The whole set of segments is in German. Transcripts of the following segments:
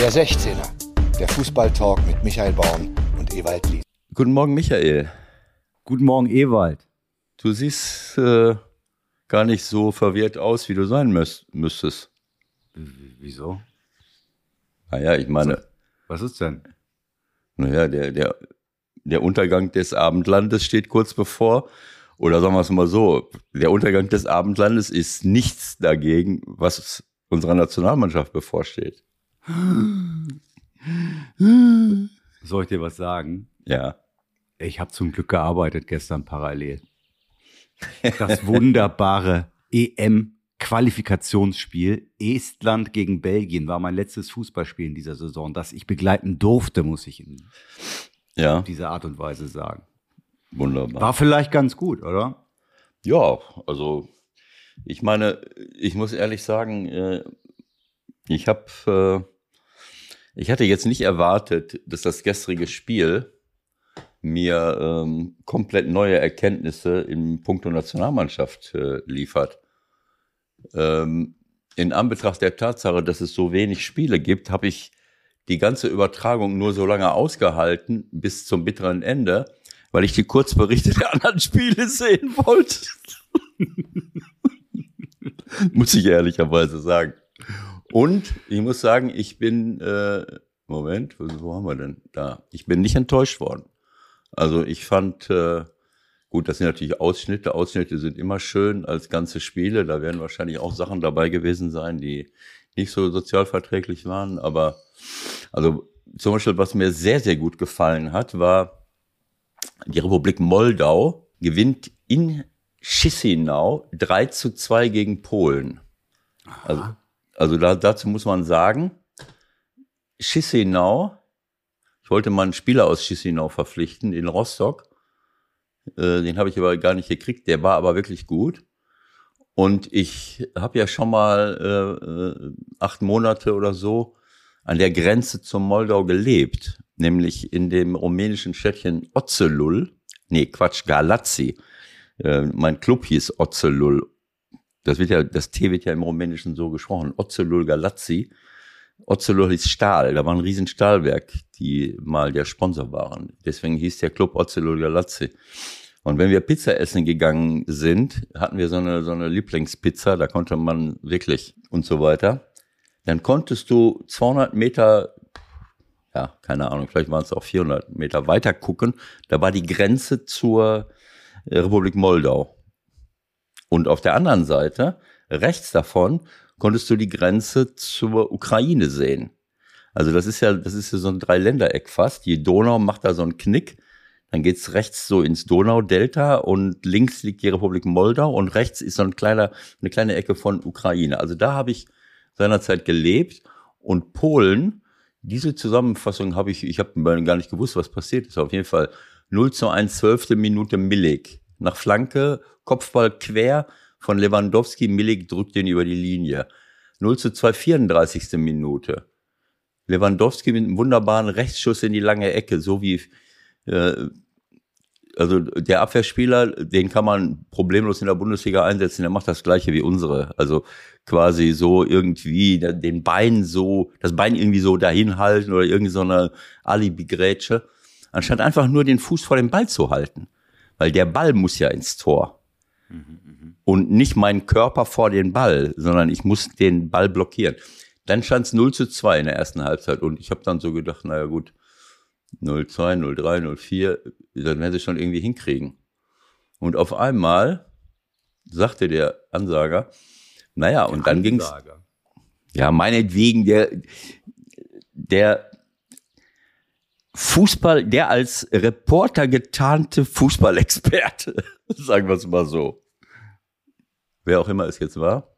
Der 16er, der Fußballtalk mit Michael Baum und Ewald Lied. Guten Morgen, Michael. Guten Morgen, Ewald. Du siehst äh, gar nicht so verwirrt aus, wie du sein müß müsstest. W wieso? Naja, ich meine, Was ist denn? naja, der, der, der Untergang des Abendlandes steht kurz bevor. Oder sagen wir es mal so, der Untergang des Abendlandes ist nichts dagegen, was unserer Nationalmannschaft bevorsteht. Soll ich dir was sagen? Ja. Ich habe zum Glück gearbeitet gestern parallel. Das wunderbare EM-Qualifikationsspiel Estland gegen Belgien war mein letztes Fußballspiel in dieser Saison, das ich begleiten durfte, muss ich in Ja, dieser Art und Weise sagen. wunderbar. War vielleicht ganz gut, oder? Ja, also ich meine, ich muss ehrlich sagen, äh, ich habe, äh, ich hatte jetzt nicht erwartet, dass das gestrige Spiel mir ähm, komplett neue Erkenntnisse im Punkto Nationalmannschaft äh, liefert. Ähm, in Anbetracht der Tatsache, dass es so wenig Spiele gibt, habe ich die ganze Übertragung nur so lange ausgehalten bis zum bitteren Ende, weil ich die Kurzberichte der anderen Spiele sehen wollte. muss ich ehrlicherweise sagen. Und ich muss sagen, ich bin, äh, Moment, wo, wo haben wir denn? Da. Ich bin nicht enttäuscht worden. Also ich fand, äh, gut, das sind natürlich Ausschnitte. Ausschnitte sind immer schön als ganze Spiele. Da werden wahrscheinlich auch Sachen dabei gewesen sein, die nicht so sozialverträglich waren. Aber also zum Beispiel, was mir sehr, sehr gut gefallen hat, war die Republik Moldau gewinnt in Chisinau 3 zu 2 gegen Polen. Also, also da, dazu muss man sagen, Chisinau, ich wollte mal einen Spieler aus Chisinau verpflichten, in Rostock. Äh, den habe ich aber gar nicht gekriegt, der war aber wirklich gut. Und ich habe ja schon mal äh, äh, acht Monate oder so an der Grenze zum Moldau gelebt, nämlich in dem rumänischen Städtchen Ozelul. Nee, Quatsch, Galazzi. Äh, mein Club hieß Ozelul. Das wird ja, das T wird ja im Rumänischen so gesprochen. Ozelul Galazzi. Ozelul hieß Stahl. Da war ein riesen Stahlwerk, die mal der Sponsor waren. Deswegen hieß der Club Ozelul Galazzi. Und wenn wir Pizza essen gegangen sind, hatten wir so eine, so eine Lieblingspizza, da konnte man wirklich und so weiter. Dann konntest du 200 Meter, ja, keine Ahnung, vielleicht waren es auch 400 Meter weiter gucken. Da war die Grenze zur Republik Moldau. Und auf der anderen Seite, rechts davon, konntest du die Grenze zur Ukraine sehen. Also das ist ja, das ist ja so ein Dreiländereck fast. Die Donau macht da so einen Knick. Dann geht's rechts so ins Donaudelta und links liegt die Republik Moldau und rechts ist so ein kleiner, eine kleine Ecke von Ukraine. Also da habe ich seinerzeit gelebt und Polen, diese Zusammenfassung habe ich, ich habe gar nicht gewusst, was passiert ist. Auf jeden Fall 0 zu 1, zwölfte Minute Millig. Nach Flanke, Kopfball quer von Lewandowski, Millig drückt den über die Linie. 0 zu 2, 34. Minute. Lewandowski mit einem wunderbaren Rechtsschuss in die lange Ecke, so wie äh, also der Abwehrspieler, den kann man problemlos in der Bundesliga einsetzen, der macht das gleiche wie unsere. Also quasi so irgendwie den Bein so, das Bein irgendwie so dahin halten oder irgendwie so eine Alibi-Grätsche, anstatt einfach nur den Fuß vor dem Ball zu halten. Weil der Ball muss ja ins Tor. Und nicht mein Körper vor den Ball, sondern ich muss den Ball blockieren. Dann stand es 0 zu 2 in der ersten Halbzeit und ich habe dann so gedacht, naja gut, 02, 03, 04, dann werden sie schon irgendwie hinkriegen. Und auf einmal sagte der Ansager, naja, und dann ging's, Ansager. ja, meinetwegen der, der Fußball, der als Reporter getarnte Fußballexperte, sagen wir es mal so. Wer auch immer es jetzt war.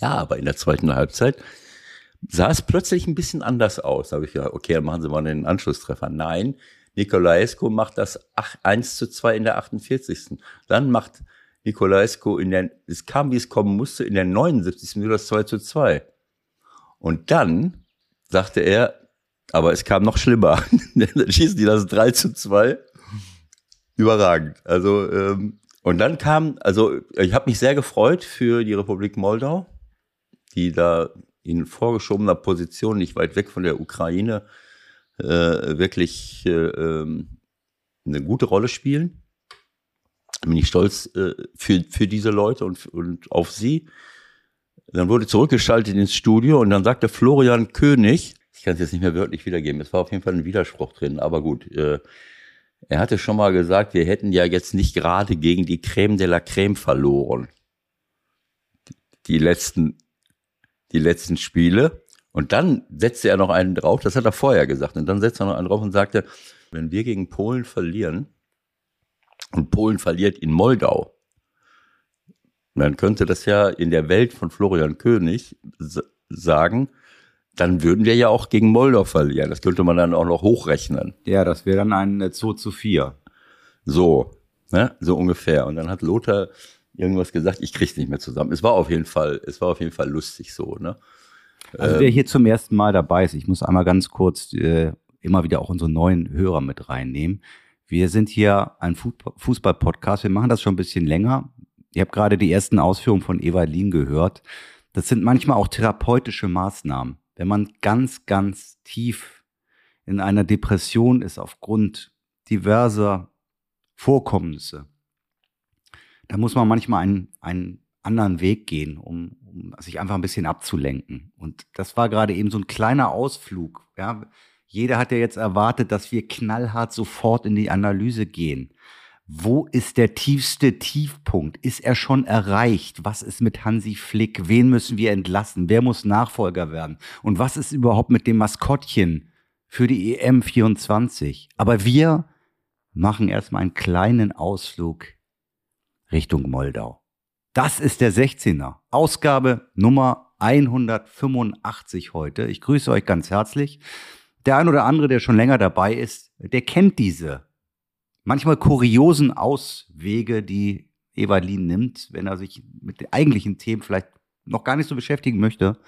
Ja, aber in der zweiten Halbzeit sah es plötzlich ein bisschen anders aus. Da habe ich gedacht, okay, dann machen Sie mal den Anschlusstreffer. Nein, Nikolaescu macht das 1 zu 2 in der 48. Dann macht Nikolaescu in der, es kam, wie es kommen musste, in der 79. Minute das 2 zu 2. Und dann sagte er, aber es kam noch schlimmer. dann schießen die das 3 zu 2. Überragend. Also, ähm, und dann kam, also ich habe mich sehr gefreut für die Republik Moldau, die da in vorgeschobener Position, nicht weit weg von der Ukraine, äh, wirklich äh, ähm, eine gute Rolle spielen. Bin ich stolz äh, für, für diese Leute und, und auf sie. Dann wurde zurückgeschaltet ins Studio und dann sagte Florian König, ich kann es jetzt nicht mehr wörtlich wiedergeben, es war auf jeden Fall ein Widerspruch drin, aber gut, äh, er hatte schon mal gesagt, wir hätten ja jetzt nicht gerade gegen die Creme de la Creme verloren. Die letzten, die letzten Spiele. Und dann setzte er noch einen drauf, das hat er vorher gesagt. Und dann setzte er noch einen drauf und sagte, wenn wir gegen Polen verlieren und Polen verliert in Moldau, dann könnte das ja in der Welt von Florian König sagen, dann würden wir ja auch gegen Moldau verlieren. Das könnte man dann auch noch hochrechnen. Ja, das wäre dann ein 2 zu 4. So, ne? so ungefähr. Und dann hat Lothar irgendwas gesagt, ich krieg's nicht mehr zusammen. Es war auf jeden Fall, es war auf jeden Fall lustig so, ne? Also wer hier zum ersten Mal dabei ist, ich muss einmal ganz kurz äh, immer wieder auch unsere neuen Hörer mit reinnehmen. Wir sind hier ein Fußball-Podcast. Wir machen das schon ein bisschen länger. Ihr habt gerade die ersten Ausführungen von Evalin gehört. Das sind manchmal auch therapeutische Maßnahmen wenn man ganz, ganz tief in einer Depression ist aufgrund diverser Vorkommnisse, da muss man manchmal einen, einen anderen Weg gehen, um, um sich einfach ein bisschen abzulenken. Und das war gerade eben so ein kleiner Ausflug. Ja. Jeder hat ja jetzt erwartet, dass wir knallhart sofort in die Analyse gehen. Wo ist der tiefste Tiefpunkt? Ist er schon erreicht? Was ist mit Hansi Flick? Wen müssen wir entlassen? Wer muss Nachfolger werden? Und was ist überhaupt mit dem Maskottchen für die EM 24? Aber wir machen erstmal einen kleinen Ausflug Richtung Moldau. Das ist der 16er. Ausgabe Nummer 185 heute. Ich grüße euch ganz herzlich. Der ein oder andere, der schon länger dabei ist, der kennt diese manchmal kuriosen Auswege, die Evalin nimmt, wenn er sich mit den eigentlichen Themen vielleicht noch gar nicht so beschäftigen möchte.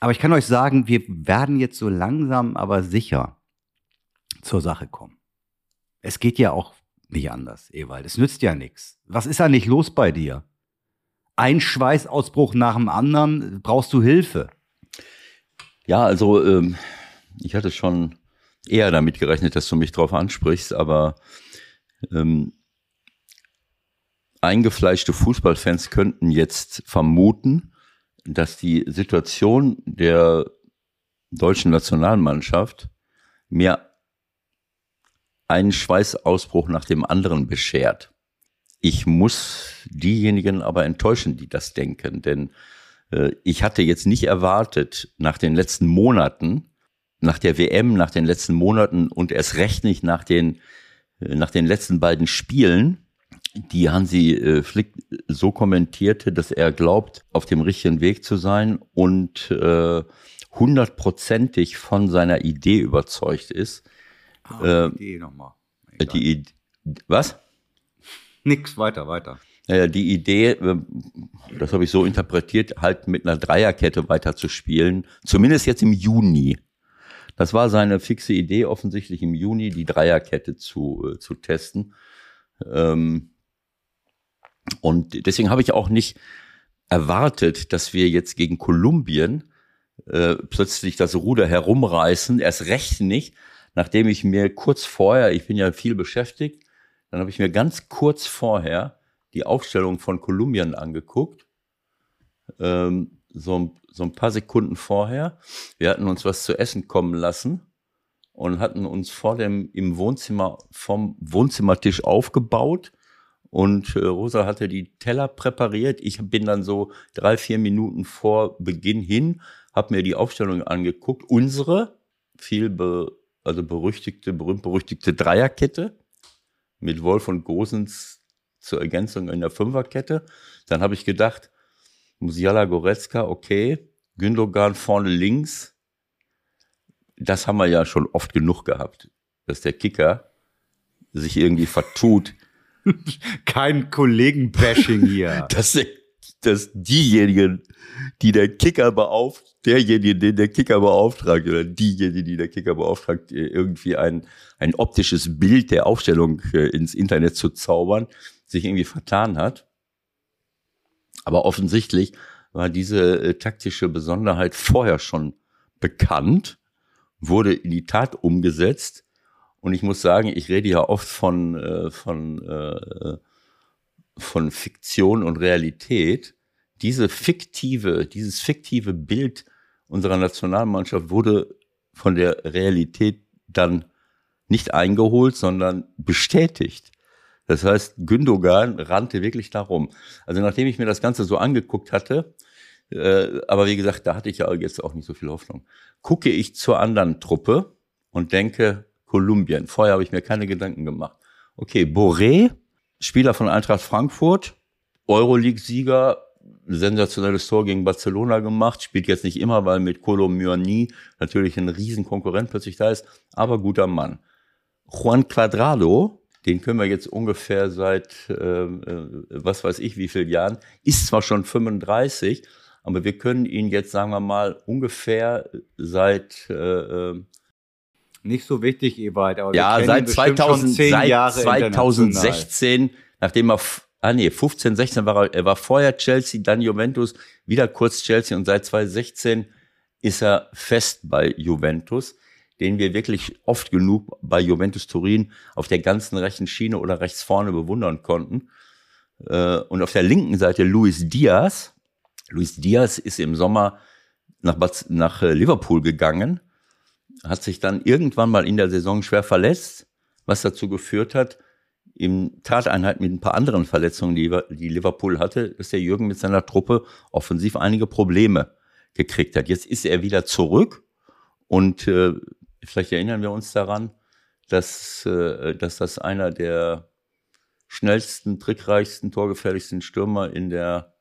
Aber ich kann euch sagen, wir werden jetzt so langsam, aber sicher zur Sache kommen. Es geht ja auch nicht anders, Ewald. Es nützt ja nichts. Was ist da nicht los bei dir? Ein Schweißausbruch nach dem anderen, brauchst du Hilfe? Ja, also ähm, ich hatte schon eher damit gerechnet, dass du mich drauf ansprichst, aber ähm, eingefleischte Fußballfans könnten jetzt vermuten, dass die Situation der deutschen Nationalmannschaft mir einen Schweißausbruch nach dem anderen beschert. Ich muss diejenigen aber enttäuschen, die das denken, denn äh, ich hatte jetzt nicht erwartet, nach den letzten Monaten, nach der WM, nach den letzten Monaten und erst recht nicht nach den, äh, nach den letzten beiden Spielen, die Hansi äh, Flick so kommentierte, dass er glaubt, auf dem richtigen Weg zu sein und äh, hundertprozentig von seiner Idee überzeugt ist. Ah, äh, Idee nochmal. Die Idee, was? Nix, weiter, weiter. Naja, die Idee, äh, das habe ich so interpretiert, halt mit einer Dreierkette weiter zu spielen, zumindest jetzt im Juni. Das war seine fixe Idee, offensichtlich im Juni die Dreierkette zu, äh, zu testen. Ähm, und deswegen habe ich auch nicht erwartet, dass wir jetzt gegen Kolumbien äh, plötzlich das Ruder herumreißen, erst recht nicht, nachdem ich mir kurz vorher, ich bin ja viel beschäftigt, dann habe ich mir ganz kurz vorher die Aufstellung von Kolumbien angeguckt. Ähm, so, so ein paar Sekunden vorher. Wir hatten uns was zu essen kommen lassen und hatten uns vor dem im Wohnzimmer vom Wohnzimmertisch aufgebaut und äh, Rosa hatte die Teller präpariert. Ich bin dann so drei vier Minuten vor Beginn hin, habe mir die Aufstellung angeguckt. Unsere viel be, also berüchtigte berühmt berüchtigte Dreierkette mit Wolf und Gosens zur Ergänzung in der Fünferkette. Dann habe ich gedacht, Musiala Goretzka, okay. Gündogan vorne links. Das haben wir ja schon oft genug gehabt, dass der Kicker sich irgendwie vertut. Kein Kollegen-Bashing hier. dass, der, dass diejenigen, die der Kicker beauftragt, derjenige, den der Kicker beauftragt, oder diejenige, die der Kicker beauftragt, irgendwie ein, ein optisches Bild der Aufstellung äh, ins Internet zu zaubern, sich irgendwie vertan hat. Aber offensichtlich war diese äh, taktische Besonderheit vorher schon bekannt, wurde in die Tat umgesetzt. Und ich muss sagen, ich rede ja oft von, äh, von, äh, von Fiktion und Realität. Diese fiktive, dieses fiktive Bild unserer Nationalmannschaft wurde von der Realität dann nicht eingeholt, sondern bestätigt. Das heißt, Gündogan rannte wirklich darum. Also nachdem ich mir das Ganze so angeguckt hatte, äh, aber wie gesagt, da hatte ich ja jetzt auch nicht so viel Hoffnung, gucke ich zur anderen Truppe und denke, Kolumbien. Vorher habe ich mir keine Gedanken gemacht. Okay, Boré, Spieler von Eintracht Frankfurt, Euroleague-Sieger, sensationelles Tor gegen Barcelona gemacht, spielt jetzt nicht immer, weil mit Colo Myoni natürlich ein Riesenkonkurrent plötzlich da ist, aber guter Mann. Juan Quadrado, den können wir jetzt ungefähr seit, äh, äh, was weiß ich, wie vielen Jahren, ist zwar schon 35, aber wir können ihn jetzt, sagen wir mal, ungefähr seit äh, äh nicht so wichtig, Ewald, aber ja, seit 2000, seit 2016, nachdem er ah nee, 15, 16 war er, er war vorher Chelsea, dann Juventus, wieder kurz Chelsea und seit 2016 ist er fest bei Juventus den wir wirklich oft genug bei Juventus Turin auf der ganzen rechten Schiene oder rechts vorne bewundern konnten. Äh, und auf der linken Seite Luis Diaz. Luis Diaz ist im Sommer nach, nach äh, Liverpool gegangen, hat sich dann irgendwann mal in der Saison schwer verletzt, was dazu geführt hat, im Tateinheit mit ein paar anderen Verletzungen, die, Liverpool hatte, dass der Jürgen mit seiner Truppe offensiv einige Probleme gekriegt hat. Jetzt ist er wieder zurück und äh, vielleicht erinnern wir uns daran, dass, äh, dass das einer der schnellsten, trickreichsten, torgefährlichsten Stürmer in der,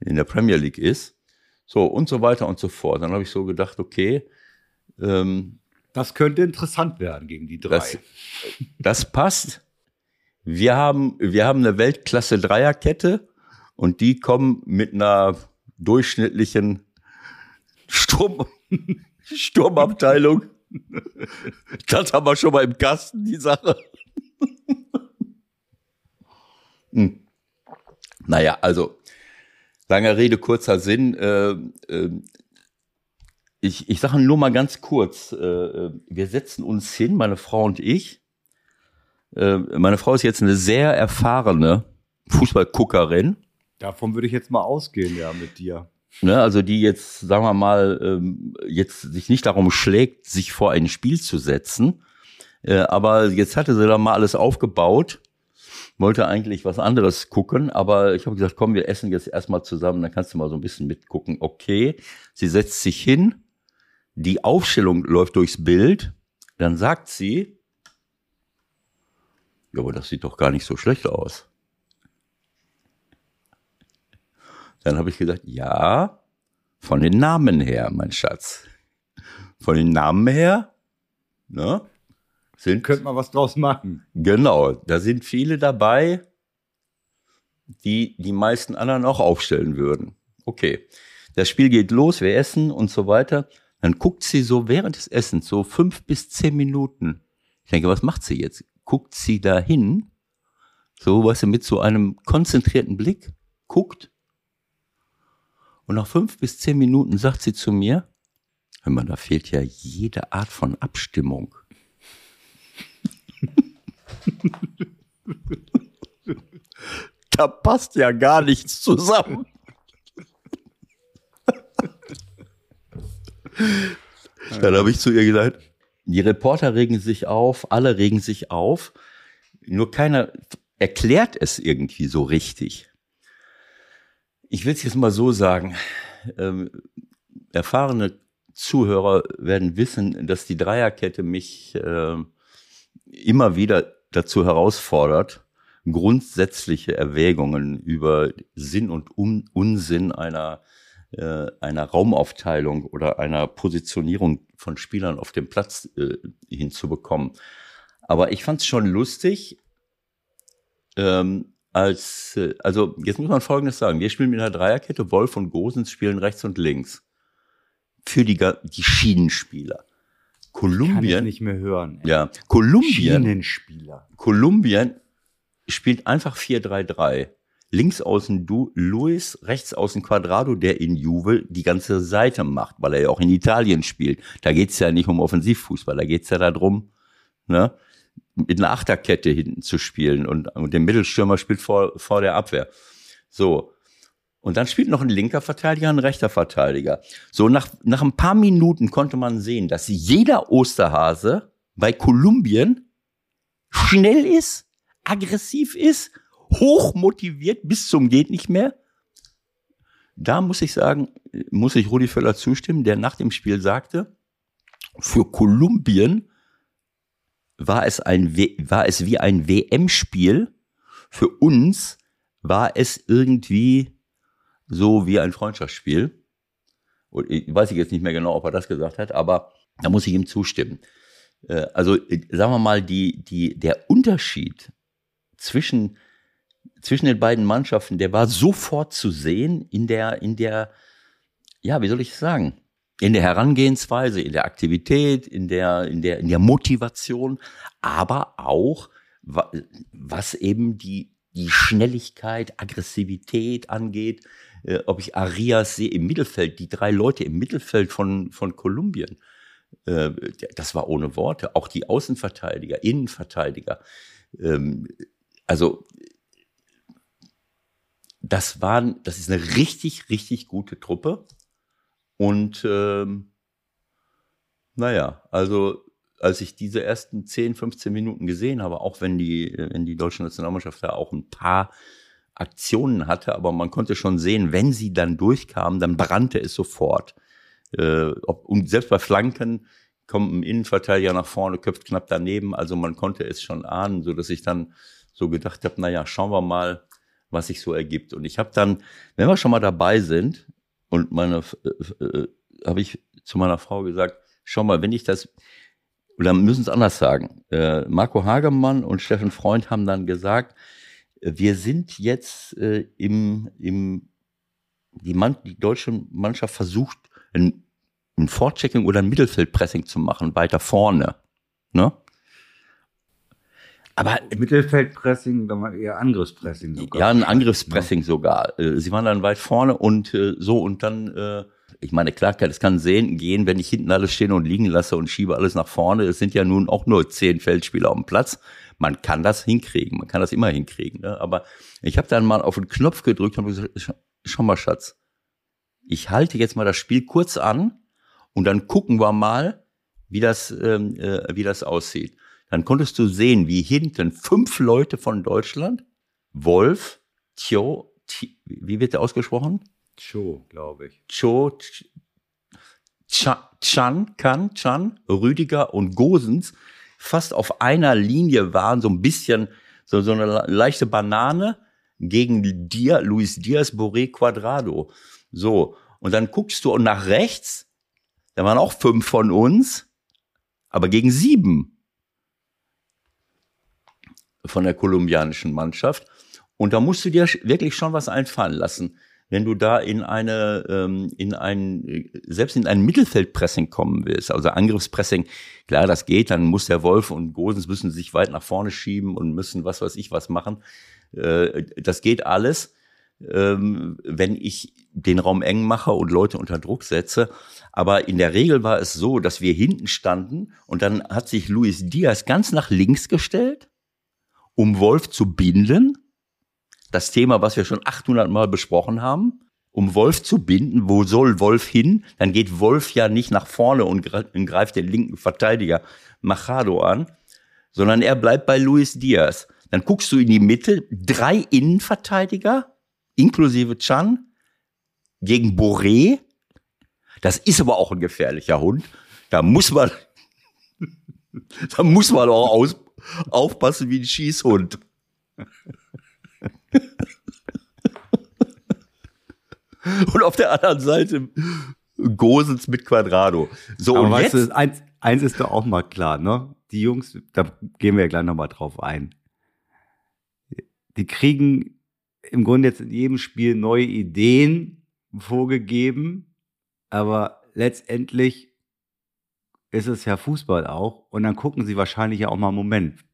in der Premier League ist. So, und so weiter und so fort. Dann habe ich so gedacht, okay. Ähm, das könnte interessant werden gegen die drei. Das, das passt. Wir haben, wir haben eine Weltklasse Dreierkette und die kommen mit einer durchschnittlichen Sturm, Sturmabteilung das haben wir schon mal im Kasten, die Sache. hm. Naja, also, lange Rede, kurzer Sinn. Äh, äh, ich, ich sage nur mal ganz kurz, äh, äh, wir setzen uns hin, meine Frau und ich. Äh, meine Frau ist jetzt eine sehr erfahrene Fußballguckerin. Davon würde ich jetzt mal ausgehen, ja, mit dir. Ne, also die jetzt, sagen wir mal, ähm, jetzt sich nicht darum schlägt, sich vor ein Spiel zu setzen. Äh, aber jetzt hatte sie da mal alles aufgebaut, wollte eigentlich was anderes gucken, aber ich habe gesagt, komm, wir essen jetzt erstmal zusammen, dann kannst du mal so ein bisschen mitgucken. Okay, sie setzt sich hin, die Aufstellung läuft durchs Bild, dann sagt sie, ja, aber das sieht doch gar nicht so schlecht aus. Dann habe ich gesagt, ja, von den Namen her, mein Schatz. Von den Namen her, ne? Sind, Könnte man was draus machen. Genau, da sind viele dabei, die die meisten anderen auch aufstellen würden. Okay, das Spiel geht los, wir essen und so weiter. Dann guckt sie so während des Essens, so fünf bis zehn Minuten. Ich denke, was macht sie jetzt? Guckt sie da hin, so, weißt du, mit so einem konzentrierten Blick, guckt und nach fünf bis zehn Minuten sagt sie zu mir, hör mal, da fehlt ja jede Art von Abstimmung. da passt ja gar nichts zusammen. Dann habe ich zu ihr gesagt, die Reporter regen sich auf, alle regen sich auf, nur keiner erklärt es irgendwie so richtig ich will es jetzt mal so sagen, ähm, erfahrene Zuhörer werden wissen, dass die Dreierkette mich äh, immer wieder dazu herausfordert, grundsätzliche Erwägungen über Sinn und Un Unsinn einer, äh, einer Raumaufteilung oder einer Positionierung von Spielern auf dem Platz äh, hinzubekommen. Aber ich fand es schon lustig, ähm, als, äh, also jetzt muss man Folgendes sagen. Wir spielen mit einer Dreierkette, Wolf und Gosens spielen rechts und links. Für die, die Schienenspieler. Kolumbien. Kann ich nicht mehr hören. Ey. Ja, Kolumbien. Schienenspieler. Kolumbien spielt einfach 4-3-3. links außen du, Luis, rechts außen Quadrado, der in Juve die ganze Seite macht, weil er ja auch in Italien spielt. Da geht's ja nicht um Offensivfußball, da geht's ja darum, ne, mit einer Achterkette hinten zu spielen und, und der Mittelstürmer spielt vor, vor der Abwehr. So. Und dann spielt noch ein linker Verteidiger, ein rechter Verteidiger. So, nach, nach ein paar Minuten konnte man sehen, dass jeder Osterhase bei Kolumbien schnell ist, aggressiv ist, hoch motiviert bis zum geht nicht mehr. Da muss ich sagen, muss ich Rudi Völler zustimmen, der nach dem Spiel sagte, für Kolumbien war es ein, war es wie ein WM-Spiel. Für uns war es irgendwie so wie ein Freundschaftsspiel. Und ich weiß ich jetzt nicht mehr genau, ob er das gesagt hat, aber da muss ich ihm zustimmen. Äh, also sagen wir mal, die, die, der Unterschied zwischen, zwischen den beiden Mannschaften, der war sofort zu sehen in der, in der, ja, wie soll ich sagen, in der Herangehensweise, in der Aktivität, in der, in der, in der Motivation, aber auch, was eben die, die Schnelligkeit, Aggressivität angeht, äh, ob ich Arias sehe im Mittelfeld, die drei Leute im Mittelfeld von, von Kolumbien, äh, das war ohne Worte. Auch die Außenverteidiger, Innenverteidiger. Ähm, also, das waren, das ist eine richtig, richtig gute Truppe. Und ähm, naja, also als ich diese ersten 10, 15 Minuten gesehen habe, auch wenn die, wenn die deutsche Nationalmannschaft da auch ein paar Aktionen hatte, aber man konnte schon sehen, wenn sie dann durchkamen, dann brannte es sofort. Äh, ob, und selbst bei Flanken kommt ein Innenverteidiger nach vorne, köpft knapp daneben, also man konnte es schon ahnen, so dass ich dann so gedacht habe, naja, schauen wir mal, was sich so ergibt. Und ich habe dann, wenn wir schon mal dabei sind, und meine, äh, äh, habe ich zu meiner Frau gesagt, schau mal, wenn ich das, oder müssen es anders sagen, äh, Marco Hagemann und Steffen Freund haben dann gesagt, wir sind jetzt äh, im, im die, Mann, die deutsche Mannschaft versucht, ein, ein Vorchecking oder ein Mittelfeldpressing zu machen, weiter vorne. Ne? Aber Mittelfeldpressing, dann eher Angriffspressing sogar. Ja, ein Angriffspressing ja. sogar. Äh, sie waren dann weit vorne und äh, so und dann, äh, ich meine, klar, das kann sehen, gehen, wenn ich hinten alles stehen und liegen lasse und schiebe alles nach vorne. Es sind ja nun auch nur zehn Feldspieler auf dem Platz. Man kann das hinkriegen, man kann das immer hinkriegen. Ne? Aber ich habe dann mal auf den Knopf gedrückt und gesagt, schau mal, Schatz, ich halte jetzt mal das Spiel kurz an und dann gucken wir mal, wie das, ähm, äh, wie das aussieht dann konntest du sehen, wie hinten fünf Leute von Deutschland, Wolf, Tio, wie wird der ausgesprochen? Cho, glaube ich. Cho, Chan, Kan, Chan, Rüdiger und Gosens fast auf einer Linie waren, so ein bisschen, so, so eine leichte Banane gegen dir, Luis Diaz, Boré, Quadrado. So. Und dann guckst du nach rechts, da waren auch fünf von uns, aber gegen sieben von der kolumbianischen Mannschaft. Und da musst du dir wirklich schon was einfallen lassen, wenn du da in eine, ähm, in ein, selbst in ein Mittelfeldpressing kommen willst, also Angriffspressing, klar, das geht, dann muss der Wolf und Gosens müssen sich weit nach vorne schieben und müssen was weiß ich was machen. Äh, das geht alles, ähm, wenn ich den Raum eng mache und Leute unter Druck setze. Aber in der Regel war es so, dass wir hinten standen und dann hat sich Luis Diaz ganz nach links gestellt um Wolf zu binden. Das Thema, was wir schon 800 Mal besprochen haben. Um Wolf zu binden, wo soll Wolf hin? Dann geht Wolf ja nicht nach vorne und greift den linken Verteidiger Machado an, sondern er bleibt bei Luis Diaz. Dann guckst du in die Mitte, drei Innenverteidiger, inklusive Chan, gegen Boré. Das ist aber auch ein gefährlicher Hund. Da muss man, da muss man auch aus, aufpassen wie ein Schießhund. Und auf der anderen Seite Gosens mit Quadrado. So, Aber und weißt jetzt, du, eins, eins ist doch auch mal klar, ne? Die Jungs, da gehen wir ja gleich nochmal drauf ein. Die kriegen im Grunde jetzt in jedem Spiel neue Ideen vorgegeben, aber letztendlich ist es ja Fußball auch. Und dann gucken sie wahrscheinlich ja auch mal, Moment,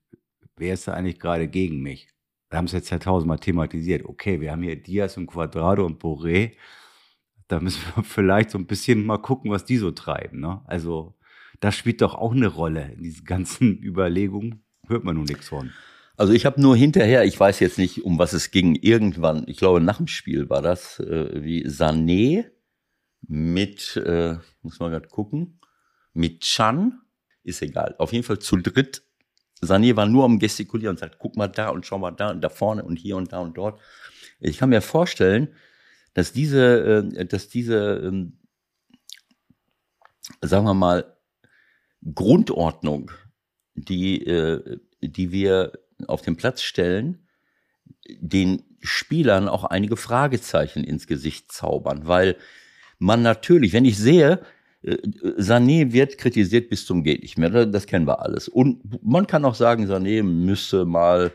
wer ist da eigentlich gerade gegen mich? wir haben es jetzt ja tausendmal thematisiert. Okay, wir haben hier Diaz und Quadrado und Boré. Da müssen wir vielleicht so ein bisschen mal gucken, was die so treiben. Ne? Also, das spielt doch auch eine Rolle in diesen ganzen Überlegungen. Hört man nun nichts von. Also ich habe nur hinterher, ich weiß jetzt nicht, um was es ging, irgendwann, ich glaube nach dem Spiel war das, äh, wie Sané mit, äh, muss mal gerade gucken, mit Chan, ist egal, auf jeden Fall zu dritt. Sané war nur am Gestikulieren und sagt, guck mal da und schau mal da und da vorne und hier und da und dort. Ich kann mir vorstellen, dass diese, äh, dass diese, ähm, sagen wir mal, Grundordnung, die, äh, die wir auf den Platz stellen, den Spielern auch einige Fragezeichen ins Gesicht zaubern, weil man natürlich, wenn ich sehe, Sané wird kritisiert bis zum geht nicht mehr, das kennen wir alles. Und man kann auch sagen, Sané müsse mal,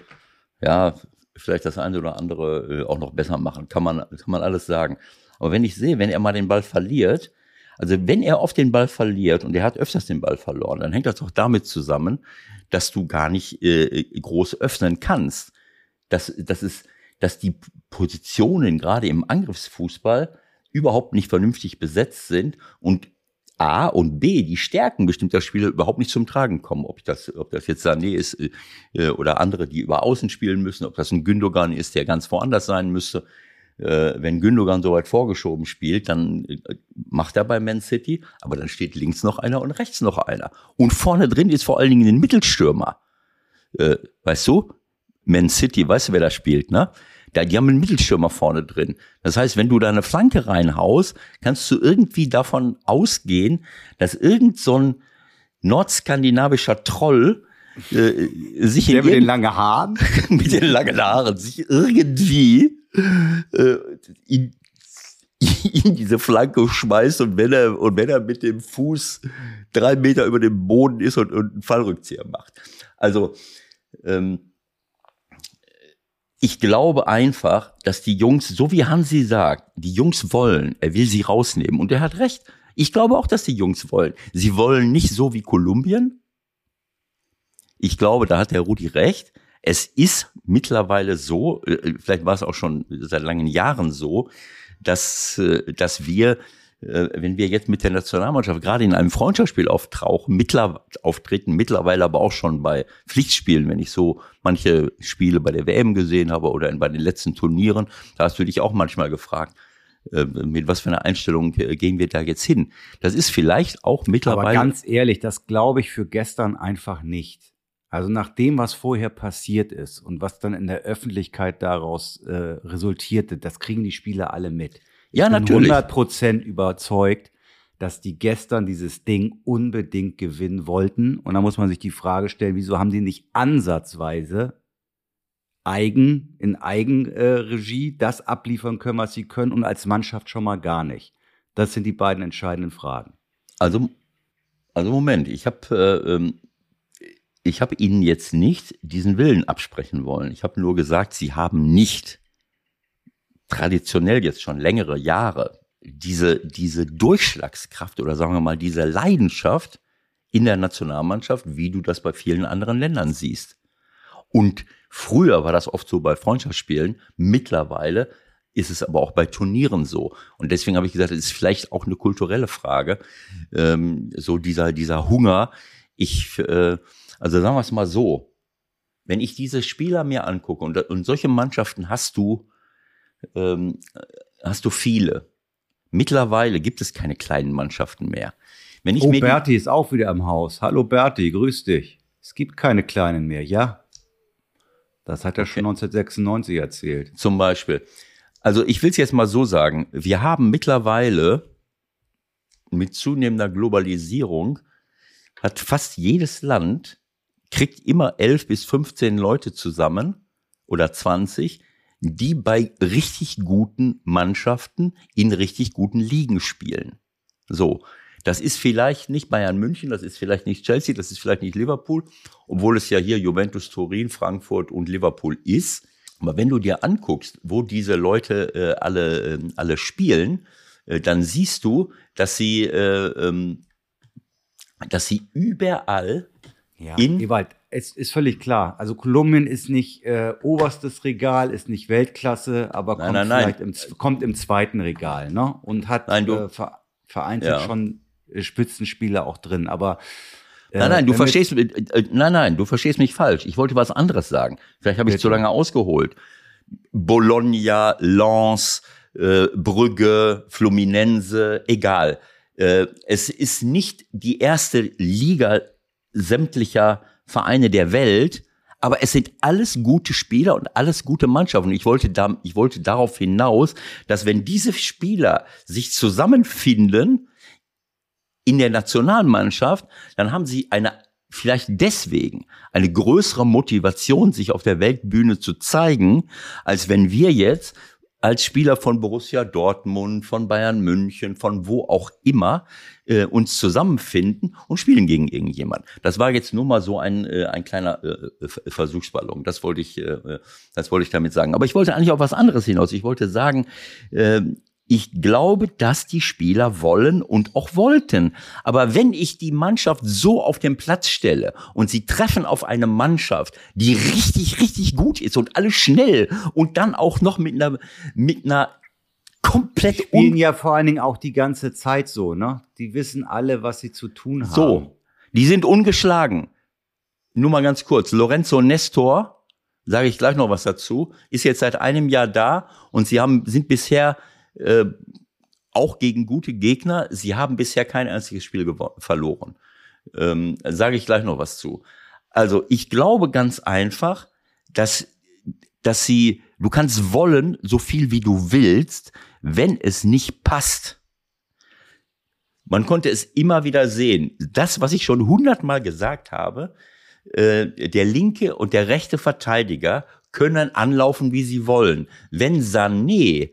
ja, vielleicht das eine oder andere äh, auch noch besser machen, kann man, kann man alles sagen. Aber wenn ich sehe, wenn er mal den Ball verliert, also wenn er oft den Ball verliert und er hat öfters den Ball verloren, dann hängt das doch damit zusammen, dass du gar nicht äh, groß öffnen kannst. Das, das ist, dass die Positionen gerade im Angriffsfußball überhaupt nicht vernünftig besetzt sind und A und B, die Stärken bestimmter Spieler überhaupt nicht zum Tragen kommen. Ob das, ob das jetzt Sané ist äh, äh, oder andere, die über Außen spielen müssen, ob das ein Gündogan ist, der ganz woanders sein müsste. Äh, wenn Gündogan so weit vorgeschoben spielt, dann äh, macht er bei Man City, aber dann steht links noch einer und rechts noch einer. Und vorne drin ist vor allen Dingen ein Mittelstürmer. Äh, weißt du? Man City, weißt du, wer da spielt, ne? Da, die haben einen Mittelstürmer vorne drin. Das heißt, wenn du da eine Flanke reinhaust, kannst du irgendwie davon ausgehen, dass irgend so ein nordskandinavischer Troll äh, sich Der mit den langen Haaren? mit den langen Haaren sich irgendwie äh, in, in diese Flanke schmeißt und wenn er und wenn er mit dem Fuß drei Meter über dem Boden ist und, und einen Fallrückzieher macht. Also ähm, ich glaube einfach, dass die Jungs, so wie Hansi sagt, die Jungs wollen, er will sie rausnehmen. Und er hat recht. Ich glaube auch, dass die Jungs wollen. Sie wollen nicht so wie Kolumbien. Ich glaube, da hat der Rudi recht. Es ist mittlerweile so, äh, vielleicht war es auch schon seit langen Jahren so, dass, äh, dass wir äh, wenn wir jetzt mit der Nationalmannschaft gerade in einem Freundschaftsspiel auftauchen, mittler, auftreten, mittlerweile aber auch schon bei Pflichtspielen, wenn ich so manche Spiele bei der WM gesehen habe oder bei den letzten Turnieren, da hast du dich auch manchmal gefragt, äh, mit was für einer Einstellung äh, gehen wir da jetzt hin? Das ist vielleicht auch mittlerweile. Aber ganz ehrlich, das glaube ich für gestern einfach nicht. Also nach dem, was vorher passiert ist und was dann in der Öffentlichkeit daraus äh, resultierte, das kriegen die Spieler alle mit. Ich ja, bin natürlich. 100% überzeugt, dass die gestern dieses Ding unbedingt gewinnen wollten. Und da muss man sich die Frage stellen, wieso haben die nicht ansatzweise eigen, in Eigenregie äh, das abliefern können, was sie können und als Mannschaft schon mal gar nicht? Das sind die beiden entscheidenden Fragen. Also, also Moment, ich habe äh, ähm, ich habe Ihnen jetzt nicht diesen Willen absprechen wollen. Ich habe nur gesagt, Sie haben nicht traditionell jetzt schon längere Jahre diese, diese Durchschlagskraft oder sagen wir mal diese Leidenschaft in der Nationalmannschaft, wie du das bei vielen anderen Ländern siehst. Und früher war das oft so bei Freundschaftsspielen, mittlerweile ist es aber auch bei Turnieren so. Und deswegen habe ich gesagt, es ist vielleicht auch eine kulturelle Frage, ähm, so dieser, dieser Hunger. Ich, äh, also sagen wir es mal so, wenn ich diese Spieler mir angucke und, und solche Mannschaften hast du ähm, hast du viele. Mittlerweile gibt es keine kleinen Mannschaften mehr. Wenn ich oh, Berti ist auch wieder im Haus. Hallo Berti, grüß dich. Es gibt keine kleinen mehr, ja? Das hat er okay. schon 1996 erzählt. Zum Beispiel. Also ich will es jetzt mal so sagen. Wir haben mittlerweile mit zunehmender Globalisierung hat fast jedes Land kriegt immer elf bis 15 Leute zusammen oder 20, die bei richtig guten Mannschaften in richtig guten Ligen spielen. So. Das ist vielleicht nicht Bayern München, das ist vielleicht nicht Chelsea, das ist vielleicht nicht Liverpool, obwohl es ja hier Juventus Turin, Frankfurt und Liverpool ist. Aber wenn du dir anguckst, wo diese Leute äh, alle, äh, alle spielen, äh, dann siehst du, dass sie, äh, ähm, dass sie überall Ja, in Ewald, es ist völlig klar. Also Kolumbien ist nicht äh, oberstes Regal, ist nicht Weltklasse, aber kommt nein, nein, vielleicht Im, kommt im zweiten Regal, ne? Und hat nein, äh, vereinzelt ja. schon äh, Spitzenspieler auch drin. Aber äh, nein, nein, du verstehst, äh, äh, nein, nein, du verstehst mich falsch. Ich wollte was anderes sagen. Vielleicht habe ich zu lange ausgeholt. Bologna, Lens, äh, Brügge, Fluminense, egal. Äh, es ist nicht die erste Liga sämtlicher Vereine der Welt, aber es sind alles gute Spieler und alles gute Mannschaften. Ich wollte, da, ich wollte darauf hinaus, dass wenn diese Spieler sich zusammenfinden in der Nationalmannschaft, dann haben sie eine vielleicht deswegen eine größere Motivation, sich auf der Weltbühne zu zeigen, als wenn wir jetzt als Spieler von Borussia Dortmund, von Bayern München, von wo auch immer äh, uns zusammenfinden und spielen gegen irgendjemand. Das war jetzt nur mal so ein, äh, ein kleiner äh, Versuchsballon. Das wollte ich, äh, das wollte ich damit sagen. Aber ich wollte eigentlich auf was anderes hinaus. Ich wollte sagen, äh, ich glaube, dass die Spieler wollen und auch wollten. Aber wenn ich die Mannschaft so auf den Platz stelle und sie treffen auf eine Mannschaft, die richtig, richtig gut ist und alles schnell und dann auch noch mit einer, mit einer komplett die spielen ja vor allen Dingen auch die ganze Zeit so, ne? Die wissen alle, was sie zu tun haben. So, die sind ungeschlagen. Nur mal ganz kurz, Lorenzo Nestor, sage ich gleich noch was dazu, ist jetzt seit einem Jahr da und sie haben sind bisher äh, auch gegen gute Gegner. Sie haben bisher kein einziges Spiel verloren. Ähm, Sage ich gleich noch was zu. Also ich glaube ganz einfach, dass, dass sie, du kannst wollen, so viel wie du willst, wenn es nicht passt. Man konnte es immer wieder sehen. Das, was ich schon hundertmal gesagt habe, äh, der linke und der rechte Verteidiger können anlaufen, wie sie wollen. Wenn Sané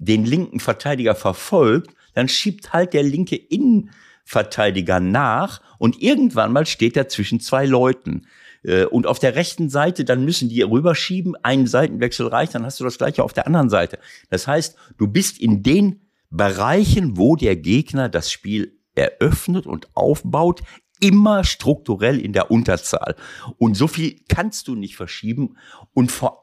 den linken Verteidiger verfolgt, dann schiebt halt der linke Innenverteidiger nach und irgendwann mal steht er zwischen zwei Leuten. Äh, und auf der rechten Seite, dann müssen die rüberschieben, einen Seitenwechsel reicht, dann hast du das gleiche auf der anderen Seite. Das heißt, du bist in den Bereichen, wo der Gegner das Spiel eröffnet und aufbaut, immer strukturell in der Unterzahl. Und so viel kannst du nicht verschieben. Und vor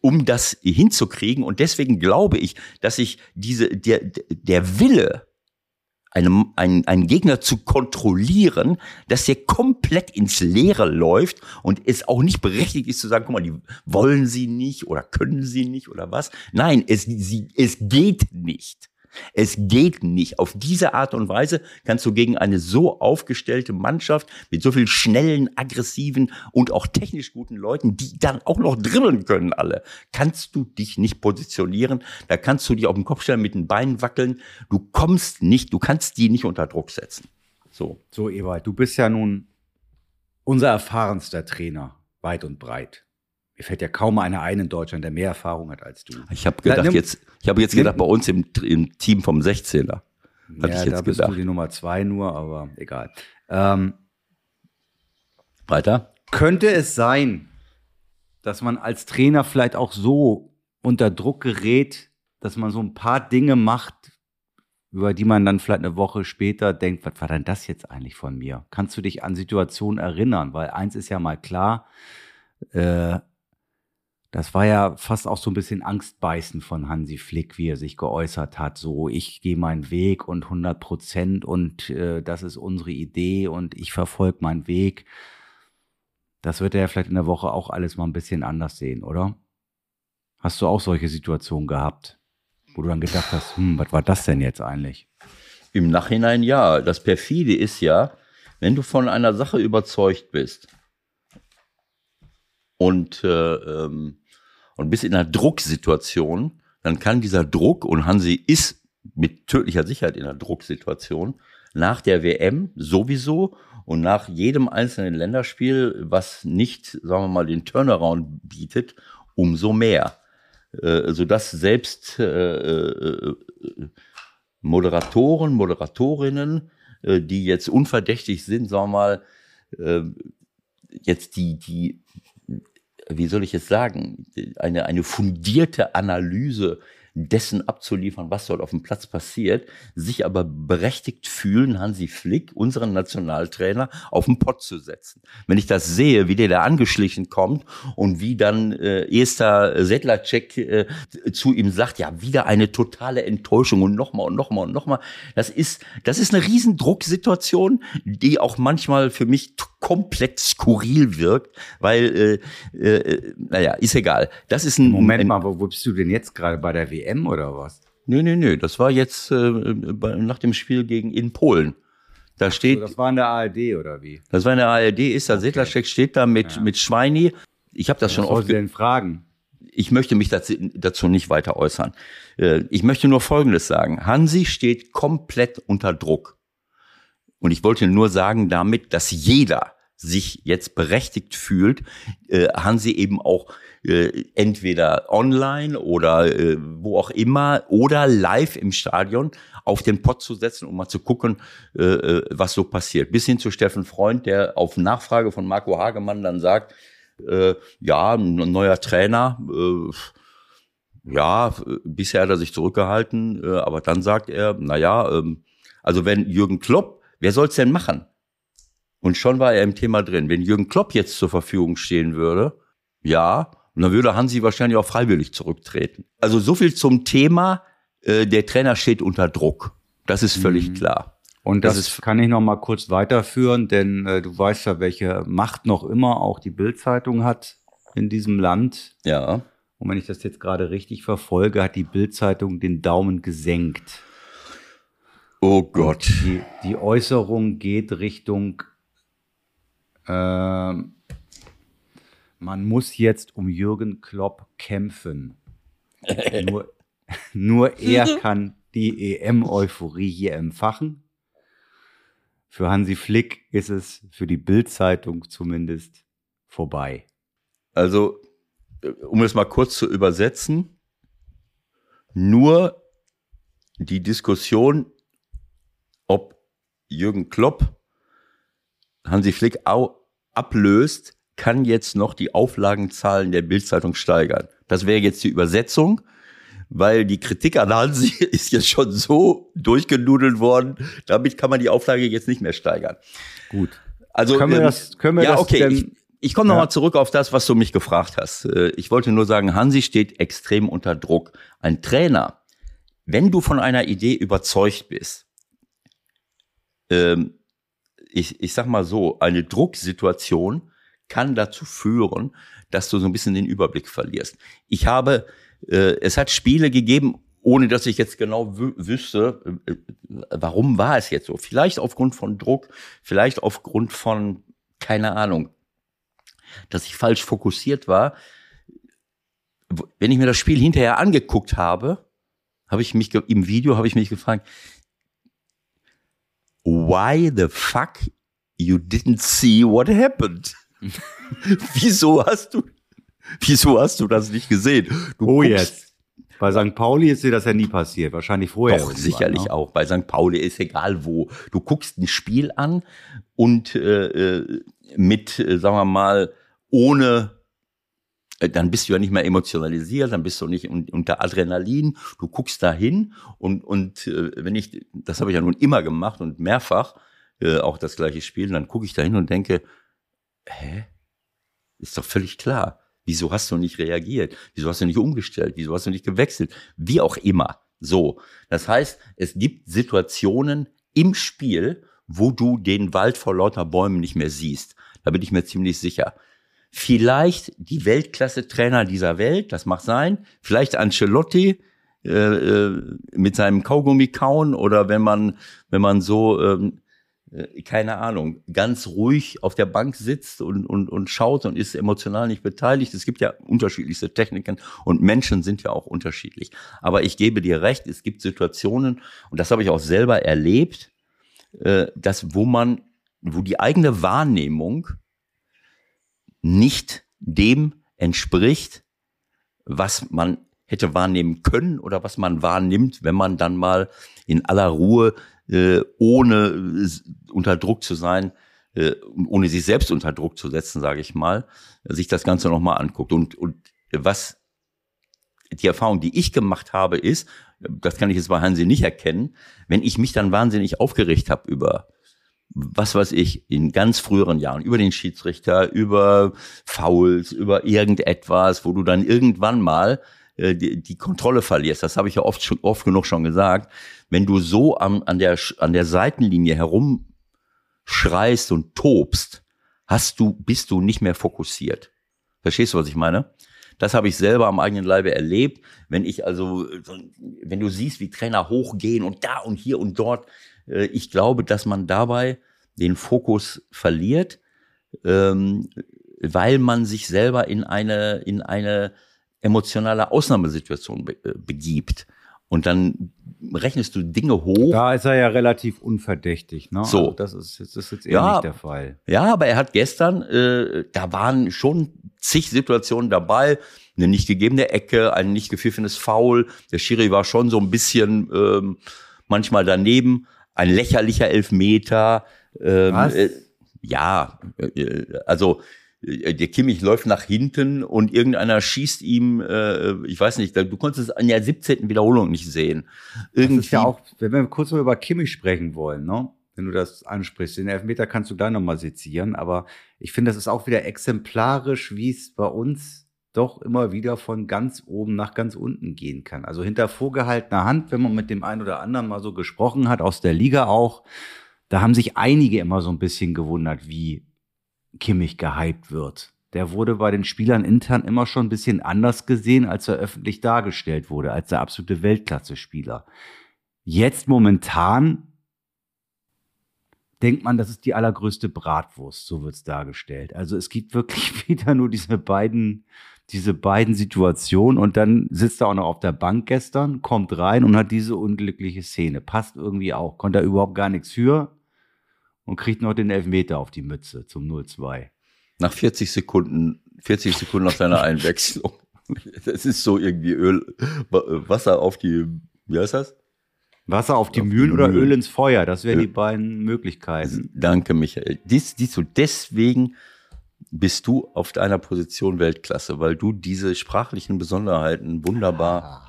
um das hinzukriegen. Und deswegen glaube ich, dass sich diese, der, der Wille, einem, einen, einen Gegner zu kontrollieren, dass der komplett ins Leere läuft und es auch nicht berechtigt ist zu sagen, guck mal, die wollen sie nicht oder können sie nicht oder was. Nein, es, sie, es geht nicht. Es geht nicht. Auf diese Art und Weise kannst du gegen eine so aufgestellte Mannschaft mit so viel schnellen, aggressiven und auch technisch guten Leuten, die dann auch noch dribbeln können alle, kannst du dich nicht positionieren. Da kannst du dich auf den Kopf stellen, mit den Beinen wackeln. Du kommst nicht, du kannst die nicht unter Druck setzen. So. So, Ewald, du bist ja nun unser erfahrenster Trainer, weit und breit. Mir fällt ja kaum einer ein in Deutschland, der mehr Erfahrung hat als du. Ich habe gedacht, ja, jetzt, ich habe jetzt gedacht, bei uns im, im Team vom 16er. Hatte ja, ich jetzt da bist gedacht. du die Nummer zwei nur, aber egal. Ähm, Weiter? Könnte es sein, dass man als Trainer vielleicht auch so unter Druck gerät, dass man so ein paar Dinge macht, über die man dann vielleicht eine Woche später denkt, was war denn das jetzt eigentlich von mir? Kannst du dich an Situationen erinnern? Weil eins ist ja mal klar, äh, das war ja fast auch so ein bisschen Angstbeißen von Hansi Flick, wie er sich geäußert hat. So, ich gehe meinen Weg und 100 Prozent und äh, das ist unsere Idee und ich verfolge meinen Weg. Das wird er ja vielleicht in der Woche auch alles mal ein bisschen anders sehen, oder? Hast du auch solche Situationen gehabt, wo du dann gedacht hast, hm, was war das denn jetzt eigentlich? Im Nachhinein ja. Das perfide ist ja, wenn du von einer Sache überzeugt bist, und, äh, ähm, und bist in einer Drucksituation, dann kann dieser Druck, und Hansi ist mit tödlicher Sicherheit in einer Drucksituation, nach der WM sowieso und nach jedem einzelnen Länderspiel, was nicht, sagen wir mal, den Turnaround bietet, umso mehr. Äh, sodass selbst äh, äh, Moderatoren, Moderatorinnen, äh, die jetzt unverdächtig sind, sagen wir mal, äh, jetzt die, die wie soll ich es sagen, eine, eine fundierte Analyse dessen abzuliefern, was dort auf dem Platz passiert, sich aber berechtigt fühlen, Hansi Flick, unseren Nationaltrainer, auf den Pott zu setzen. Wenn ich das sehe, wie der da angeschlichen kommt und wie dann äh, Esther Sedlacek äh, zu ihm sagt, ja, wieder eine totale Enttäuschung und nochmal und nochmal und nochmal. Das ist, das ist eine Riesendrucksituation, die auch manchmal für mich komplett skurril wirkt, weil, äh, äh, naja, ist egal. Das ist ein Moment ein, mal, wo, wo bist du denn jetzt gerade bei der WM oder was? Nö, nö, nö. Das war jetzt äh, nach dem Spiel gegen in Polen. Da steht. So, das war in der ARD oder wie? Das war in der ARD. Ist da okay. Sedlacek steht da mit ja. mit Schweini. Ich habe das ja, schon oft. Was denn fragen? Ich möchte mich dazu nicht weiter äußern. Äh, ich möchte nur Folgendes sagen. Hansi steht komplett unter Druck. Und ich wollte nur sagen damit, dass jeder sich jetzt berechtigt fühlt, äh, Hansi eben auch äh, entweder online oder äh, wo auch immer oder live im Stadion auf den Pott zu setzen, um mal zu gucken, äh, äh, was so passiert. Bis hin zu Steffen Freund, der auf Nachfrage von Marco Hagemann dann sagt, äh, ja, ein neuer Trainer, äh, ja, bisher hat er sich zurückgehalten, äh, aber dann sagt er, na ja, ähm, also wenn Jürgen Klopp, wer soll's denn machen? Und schon war er im Thema drin. Wenn Jürgen Klopp jetzt zur Verfügung stehen würde, ja, und dann würde Hansi wahrscheinlich auch freiwillig zurücktreten. Also so viel zum Thema, äh, der Trainer steht unter Druck. Das ist völlig mhm. klar. Und das, das kann ich noch mal kurz weiterführen, denn äh, du weißt ja, welche Macht noch immer auch die Bildzeitung hat in diesem Land. Ja. Und wenn ich das jetzt gerade richtig verfolge, hat die Bildzeitung den Daumen gesenkt. Oh Gott. Die, die, Äußerung geht Richtung äh, man muss jetzt um Jürgen Klopp kämpfen. nur, nur er kann die EM-Euphorie hier empfachen. Für Hansi Flick ist es für die Bild-Zeitung zumindest vorbei. Also, um es mal kurz zu übersetzen, nur die Diskussion, ob Jürgen Klopp Hansi Flick auch ablöst, kann jetzt noch die Auflagenzahlen der Bildzeitung steigern. Das wäre jetzt die Übersetzung, weil die Kritik an Hansi ist jetzt schon so durchgenudelt worden. Damit kann man die Auflage jetzt nicht mehr steigern. Gut. Also können wir ähm, das, können wir ja, das okay. Denn, ich, ich komme ja. nochmal zurück auf das, was du mich gefragt hast. Äh, ich wollte nur sagen, Hansi steht extrem unter Druck. Ein Trainer, wenn du von einer Idee überzeugt bist, ähm, ich, ich sag mal so, eine Drucksituation kann dazu führen, dass du so ein bisschen den Überblick verlierst. Ich habe, äh, es hat Spiele gegeben, ohne dass ich jetzt genau wüsste, äh, warum war es jetzt so. Vielleicht aufgrund von Druck, vielleicht aufgrund von, keine Ahnung, dass ich falsch fokussiert war. Wenn ich mir das Spiel hinterher angeguckt habe, habe ich mich im Video habe ich mich gefragt, why the fuck you didn't see what happened? wieso hast du, wieso hast du das nicht gesehen? Du oh, jetzt. Bei St. Pauli ist dir das ja nie passiert, wahrscheinlich vorher. Doch, sicherlich ne? auch. Bei St. Pauli ist egal wo. Du guckst ein Spiel an und äh, äh mit, äh, sagen wir mal, ohne äh, dann bist du ja nicht mehr emotionalisiert, dann bist du nicht unter Adrenalin, du guckst da hin und, und äh, wenn ich, das habe ich ja nun immer gemacht und mehrfach, äh, auch das gleiche Spiel, dann gucke ich da hin und denke, hä? Ist doch völlig klar. Wieso hast du nicht reagiert? Wieso hast du nicht umgestellt? Wieso hast du nicht gewechselt? Wie auch immer. So. Das heißt, es gibt Situationen im Spiel, wo du den Wald vor lauter Bäumen nicht mehr siehst. Da bin ich mir ziemlich sicher. Vielleicht die Weltklasse-Trainer dieser Welt, das mag sein. Vielleicht Ancelotti äh, äh, mit seinem Kaugummi kauen oder wenn man, wenn man so ähm, äh, keine Ahnung, ganz ruhig auf der Bank sitzt und, und, und schaut und ist emotional nicht beteiligt. Es gibt ja unterschiedlichste Techniken und Menschen sind ja auch unterschiedlich. Aber ich gebe dir recht, es gibt Situationen, und das habe ich auch selber erlebt, äh, dass wo man, wo die eigene Wahrnehmung nicht dem entspricht, was man hätte wahrnehmen können oder was man wahrnimmt, wenn man dann mal in aller Ruhe äh, ohne äh, unter Druck zu sein, äh, ohne sich selbst unter Druck zu setzen, sage ich mal, sich das Ganze nochmal anguckt. Und, und was die Erfahrung, die ich gemacht habe, ist, das kann ich jetzt bei Hansi nicht erkennen, wenn ich mich dann wahnsinnig aufgeregt habe über was weiß ich, in ganz früheren Jahren, über den Schiedsrichter, über Fouls, über irgendetwas, wo du dann irgendwann mal äh, die, die Kontrolle verlierst. Das habe ich ja oft schon, oft genug schon gesagt. Wenn du so am, an der an der Seitenlinie herumschreist und tobst, hast du bist du nicht mehr fokussiert. Verstehst du, was ich meine? Das habe ich selber am eigenen Leibe erlebt. Wenn ich also, wenn du siehst, wie Trainer hochgehen und da und hier und dort, äh, ich glaube, dass man dabei den Fokus verliert, ähm, weil man sich selber in eine, in eine emotionale Ausnahmesituation be äh, begibt. Und dann rechnest du Dinge hoch. Da ist er ja relativ unverdächtig. Ne? So. Also das, ist, das ist jetzt eher ja, nicht der Fall. Ja, aber er hat gestern, äh, da waren schon zig Situationen dabei. Eine nicht gegebene Ecke, ein nicht gepfiffenes Foul. Der Schiri war schon so ein bisschen ähm, manchmal daneben. Ein lächerlicher Elfmeter. Ähm, Was? Äh, ja, äh, also äh, der Kimmich läuft nach hinten und irgendeiner schießt ihm, äh, ich weiß nicht, du konntest es an der 17. Wiederholung nicht sehen. Irgendwie. Das ist ja auch, wenn wir kurz mal über Kimmich sprechen wollen, ne? wenn du das ansprichst. Den Elfmeter kannst du da nochmal sezieren, aber ich finde, das ist auch wieder exemplarisch, wie es bei uns doch immer wieder von ganz oben nach ganz unten gehen kann. Also hinter vorgehaltener Hand, wenn man mit dem einen oder anderen mal so gesprochen hat, aus der Liga auch, da haben sich einige immer so ein bisschen gewundert, wie Kimmich gehypt wird. Der wurde bei den Spielern intern immer schon ein bisschen anders gesehen, als er öffentlich dargestellt wurde, als der absolute Weltklasse-Spieler. Jetzt momentan denkt man, das ist die allergrößte Bratwurst, so wird's dargestellt. Also es gibt wirklich wieder nur diese beiden, diese beiden Situationen und dann sitzt er auch noch auf der Bank gestern, kommt rein und hat diese unglückliche Szene. Passt irgendwie auch, konnte er überhaupt gar nichts für und kriegt noch den Elfmeter auf die Mütze zum 0-2. Nach 40 Sekunden, 40 Sekunden nach seiner Einwechslung. Das ist so irgendwie Öl, Wasser auf die, wie heißt das? Wasser auf die auf Mühlen oder Mühlen. Öl ins Feuer, das wären die beiden Möglichkeiten. Danke, Michael. Dies, dies, deswegen bist du auf deiner Position Weltklasse, weil du diese sprachlichen Besonderheiten wunderbar.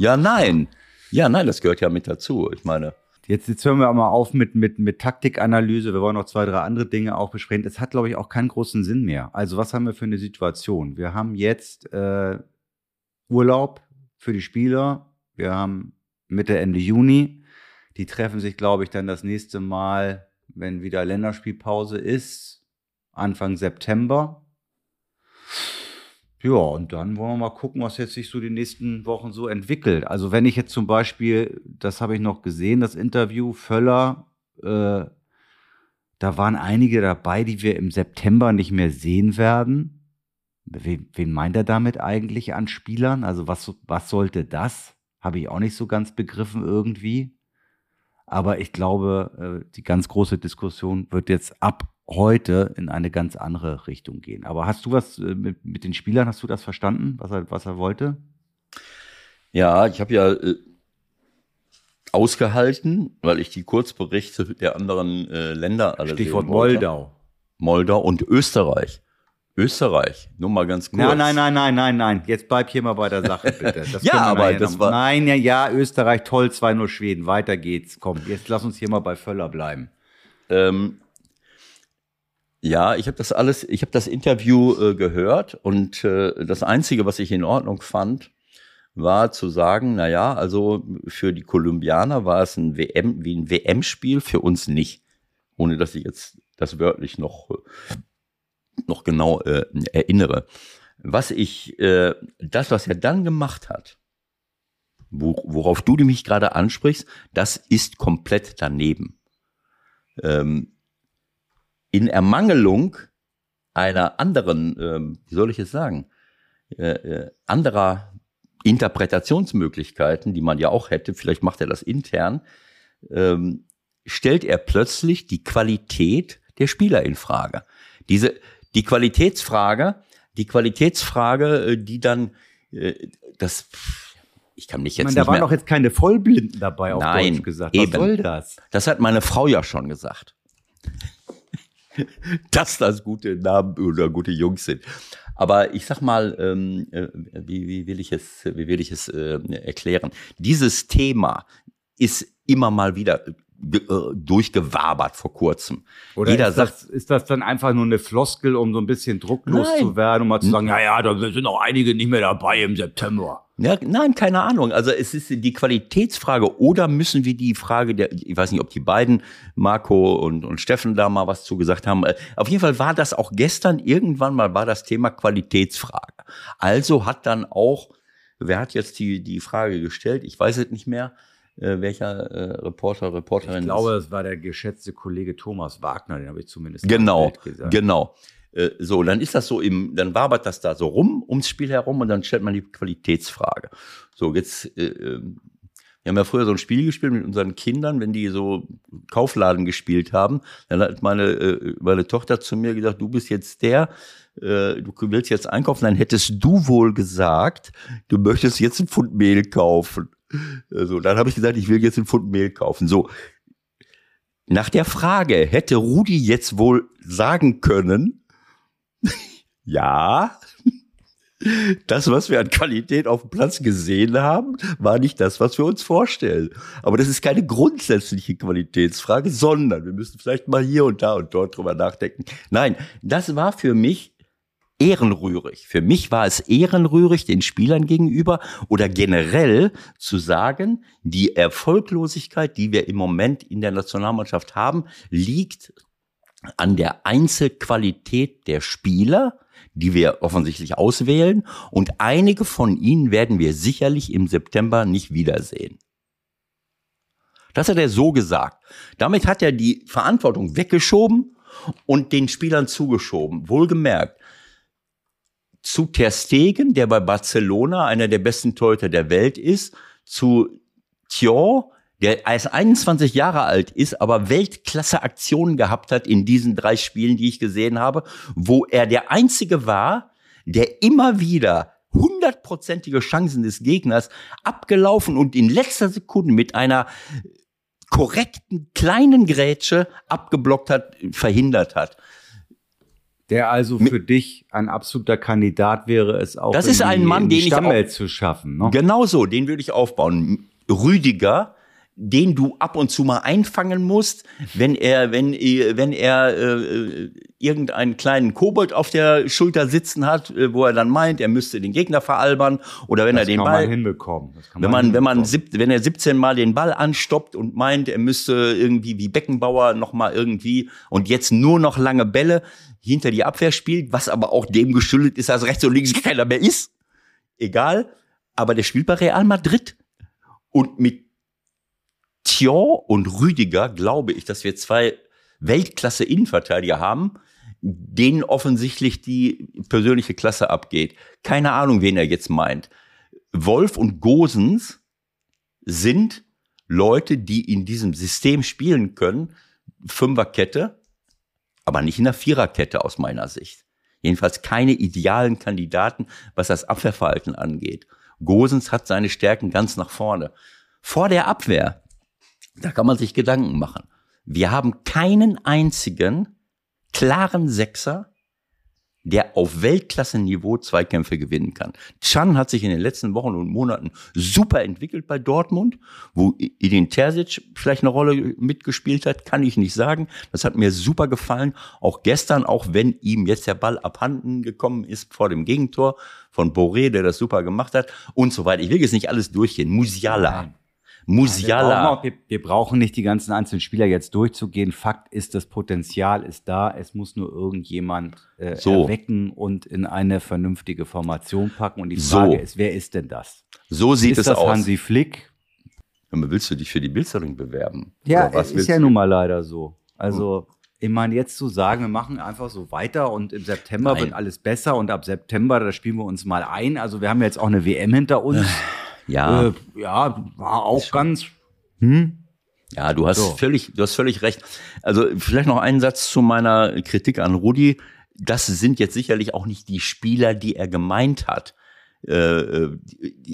Ja, nein. Ja, nein, das gehört ja mit dazu. Ich meine. Jetzt, jetzt hören wir mal auf mit, mit, mit Taktikanalyse. Wir wollen noch zwei, drei andere Dinge auch besprechen. Es hat, glaube ich, auch keinen großen Sinn mehr. Also, was haben wir für eine Situation? Wir haben jetzt äh, Urlaub für die Spieler. Wir haben Mitte, Ende Juni. Die treffen sich, glaube ich, dann das nächste Mal, wenn wieder Länderspielpause ist, Anfang September. Ja, und dann wollen wir mal gucken, was jetzt sich so die nächsten Wochen so entwickelt. Also wenn ich jetzt zum Beispiel, das habe ich noch gesehen, das Interview Völler, äh, da waren einige dabei, die wir im September nicht mehr sehen werden. Wen, wen meint er damit eigentlich an Spielern? Also was, was sollte das? Habe ich auch nicht so ganz begriffen irgendwie. Aber ich glaube, äh, die ganz große Diskussion wird jetzt ab heute in eine ganz andere Richtung gehen. Aber hast du was äh, mit, mit den Spielern, hast du das verstanden, was er, was er wollte? Ja, ich habe ja äh, ausgehalten, weil ich die Kurzberichte der anderen äh, Länder alle Stichwort Moldau. Moldau und Österreich. Österreich, nur mal ganz kurz. Nein, nein, nein, nein, nein, nein. Jetzt bleib hier mal bei der Sache, bitte. ja, aber das war. Nein, ja, ja, Österreich, toll, 2-0 Schweden, weiter geht's. Komm, jetzt lass uns hier mal bei Völler bleiben. Ähm, ja, ich habe das alles, ich habe das Interview äh, gehört und äh, das Einzige, was ich in Ordnung fand, war zu sagen, na ja, also für die Kolumbianer war es ein WM, wie ein WM-Spiel, für uns nicht. Ohne dass ich jetzt das wörtlich noch äh, noch genau äh, erinnere. Was ich, äh, das, was er dann gemacht hat, wo, worauf du mich gerade ansprichst, das ist komplett daneben. Ähm, in Ermangelung einer anderen, ähm, wie soll ich es sagen, äh, äh, anderer Interpretationsmöglichkeiten, die man ja auch hätte, vielleicht macht er das intern, ähm, stellt er plötzlich die Qualität der Spieler in Frage. Diese, die Qualitätsfrage, die Qualitätsfrage, äh, die dann äh, das ich kann mich jetzt ich meine, da waren doch jetzt keine Vollblinden dabei auf Nein, Deutsch gesagt. Was eben. soll das? Das hat meine Frau ja schon gesagt. Dass das gute Namen oder gute Jungs sind. Aber ich sag mal, ähm, äh, wie, wie will ich es, wie will ich es äh, erklären? Dieses Thema ist immer mal wieder durchgewabert vor kurzem. Oder Jeder ist, sagt, das, ist das dann einfach nur eine Floskel, um so ein bisschen drucklos Nein. zu werden, um mal zu sagen, ja, ja, da sind auch einige nicht mehr dabei im September. Ja, nein, keine Ahnung. Also es ist die Qualitätsfrage oder müssen wir die Frage der, ich weiß nicht, ob die beiden, Marco und, und Steffen da mal was zugesagt haben. Äh, Auf jeden Fall war das auch gestern irgendwann mal war das Thema Qualitätsfrage. Also hat dann auch, wer hat jetzt die, die Frage gestellt? Ich weiß es nicht mehr, äh, welcher äh, Reporter, Reporterin. Ich glaube, das war der geschätzte Kollege Thomas Wagner, den habe ich zumindest Genau, gesagt. genau. Äh, So, dann ist das so im, dann wabert das da so rum ums Spiel herum und dann stellt man die Qualitätsfrage. So, jetzt, äh, ähm, wir haben ja früher so ein Spiel gespielt mit unseren Kindern, wenn die so Kaufladen gespielt haben, dann hat meine, äh, meine Tochter zu mir gesagt, du bist jetzt der, äh, du willst jetzt einkaufen, dann hättest du wohl gesagt, du möchtest jetzt ein Pfund Mehl kaufen. So, dann habe ich gesagt, ich will jetzt ein Pfund Mehl kaufen. So, nach der Frage hätte Rudi jetzt wohl sagen können, ja, das, was wir an Qualität auf dem Platz gesehen haben, war nicht das, was wir uns vorstellen. Aber das ist keine grundsätzliche Qualitätsfrage, sondern wir müssen vielleicht mal hier und da und dort drüber nachdenken. Nein, das war für mich ehrenrührig. Für mich war es ehrenrührig den Spielern gegenüber oder generell zu sagen, die Erfolglosigkeit, die wir im Moment in der Nationalmannschaft haben, liegt an der Einzelqualität der Spieler, die wir offensichtlich auswählen. Und einige von ihnen werden wir sicherlich im September nicht wiedersehen. Das hat er so gesagt. Damit hat er die Verantwortung weggeschoben und den Spielern zugeschoben. Wohlgemerkt, zu Ter Stegen, der bei Barcelona einer der besten Torhüter der Welt ist, zu Thion, der erst 21 Jahre alt ist, aber Weltklasse Aktionen gehabt hat in diesen drei Spielen, die ich gesehen habe, wo er der einzige war, der immer wieder hundertprozentige Chancen des Gegners abgelaufen und in letzter Sekunde mit einer korrekten kleinen Grätsche abgeblockt hat, verhindert hat. Der also für dich ein absoluter Kandidat wäre, es auch Das in ist ein die, Mann, den ich Stammwelt zu schaffen. Ne? Genau so, den würde ich aufbauen. Rüdiger, den du ab und zu mal einfangen musst, wenn er, wenn, wenn er äh, irgendeinen kleinen Kobold auf der Schulter sitzen hat, äh, wo er dann meint, er müsste den Gegner veralbern, oder wenn Das er den Ball, man hinbekommen. Kann wenn man, wenn man, hinbekommen. sieb, wenn er 17 Mal den Ball anstoppt und meint, er müsste irgendwie wie Beckenbauer noch mal irgendwie und jetzt nur noch lange Bälle hinter die Abwehr spielt, was aber auch dem geschuldet ist, dass rechts und links keiner mehr ist. Egal. Aber der spielt bei Real Madrid. Und mit Thion und Rüdiger glaube ich, dass wir zwei Weltklasse Innenverteidiger haben, denen offensichtlich die persönliche Klasse abgeht. Keine Ahnung, wen er jetzt meint. Wolf und Gosens sind Leute, die in diesem System spielen können. Fünferkette, aber nicht in der Viererkette aus meiner Sicht. Jedenfalls keine idealen Kandidaten, was das Abwehrverhalten angeht. Gosens hat seine Stärken ganz nach vorne. Vor der Abwehr, da kann man sich Gedanken machen. Wir haben keinen einzigen klaren Sechser, der auf Weltklasse-Niveau Zweikämpfe gewinnen kann. Chan hat sich in den letzten Wochen und Monaten super entwickelt bei Dortmund, wo Edin Terzic vielleicht eine Rolle mitgespielt hat, kann ich nicht sagen. Das hat mir super gefallen. Auch gestern, auch wenn ihm jetzt der Ball abhanden gekommen ist vor dem Gegentor von Boré, der das super gemacht hat und so weiter. Ich will jetzt nicht alles durchgehen. Musiala. Musiala. Wir brauchen, auch, wir, wir brauchen nicht die ganzen einzelnen Spieler jetzt durchzugehen. Fakt ist, das Potenzial ist da. Es muss nur irgendjemand äh, So. erwecken und in eine vernünftige Formation packen. Und die So. Frage ist, wer ist denn das? So sieht ist es das aus. Hansi Flick? Willst du dich für die Bildzeitung bewerben? Ja, was ist ja nun mal leider so. Also, ich meine, jetzt zu sagen, wir machen einfach so weiter und im September Nein. wird alles besser und ab September, da spielen wir uns mal ein. Also, wir haben jetzt auch eine WM hinter uns. Ja. Äh, ja, war auch ganz. Hm? Ja, du hast So. völlig, du hast völlig recht. Also vielleicht noch einen Satz zu meiner Kritik an Rudi. Das sind jetzt sicherlich auch nicht die Spieler, die er gemeint hat. äh, äh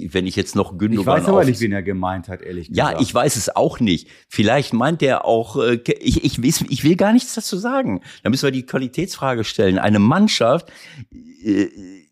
wenn ich jetzt noch Gündogan Ich weiß aber nicht, wen er gemeint hat, ehrlich gesagt. Ja, ich weiß es auch nicht. Vielleicht meint er auch, äh, ich, ich, weiß, ich will gar nichts dazu sagen. Da müssen wir die Qualitätsfrage stellen. Eine Mannschaft, äh,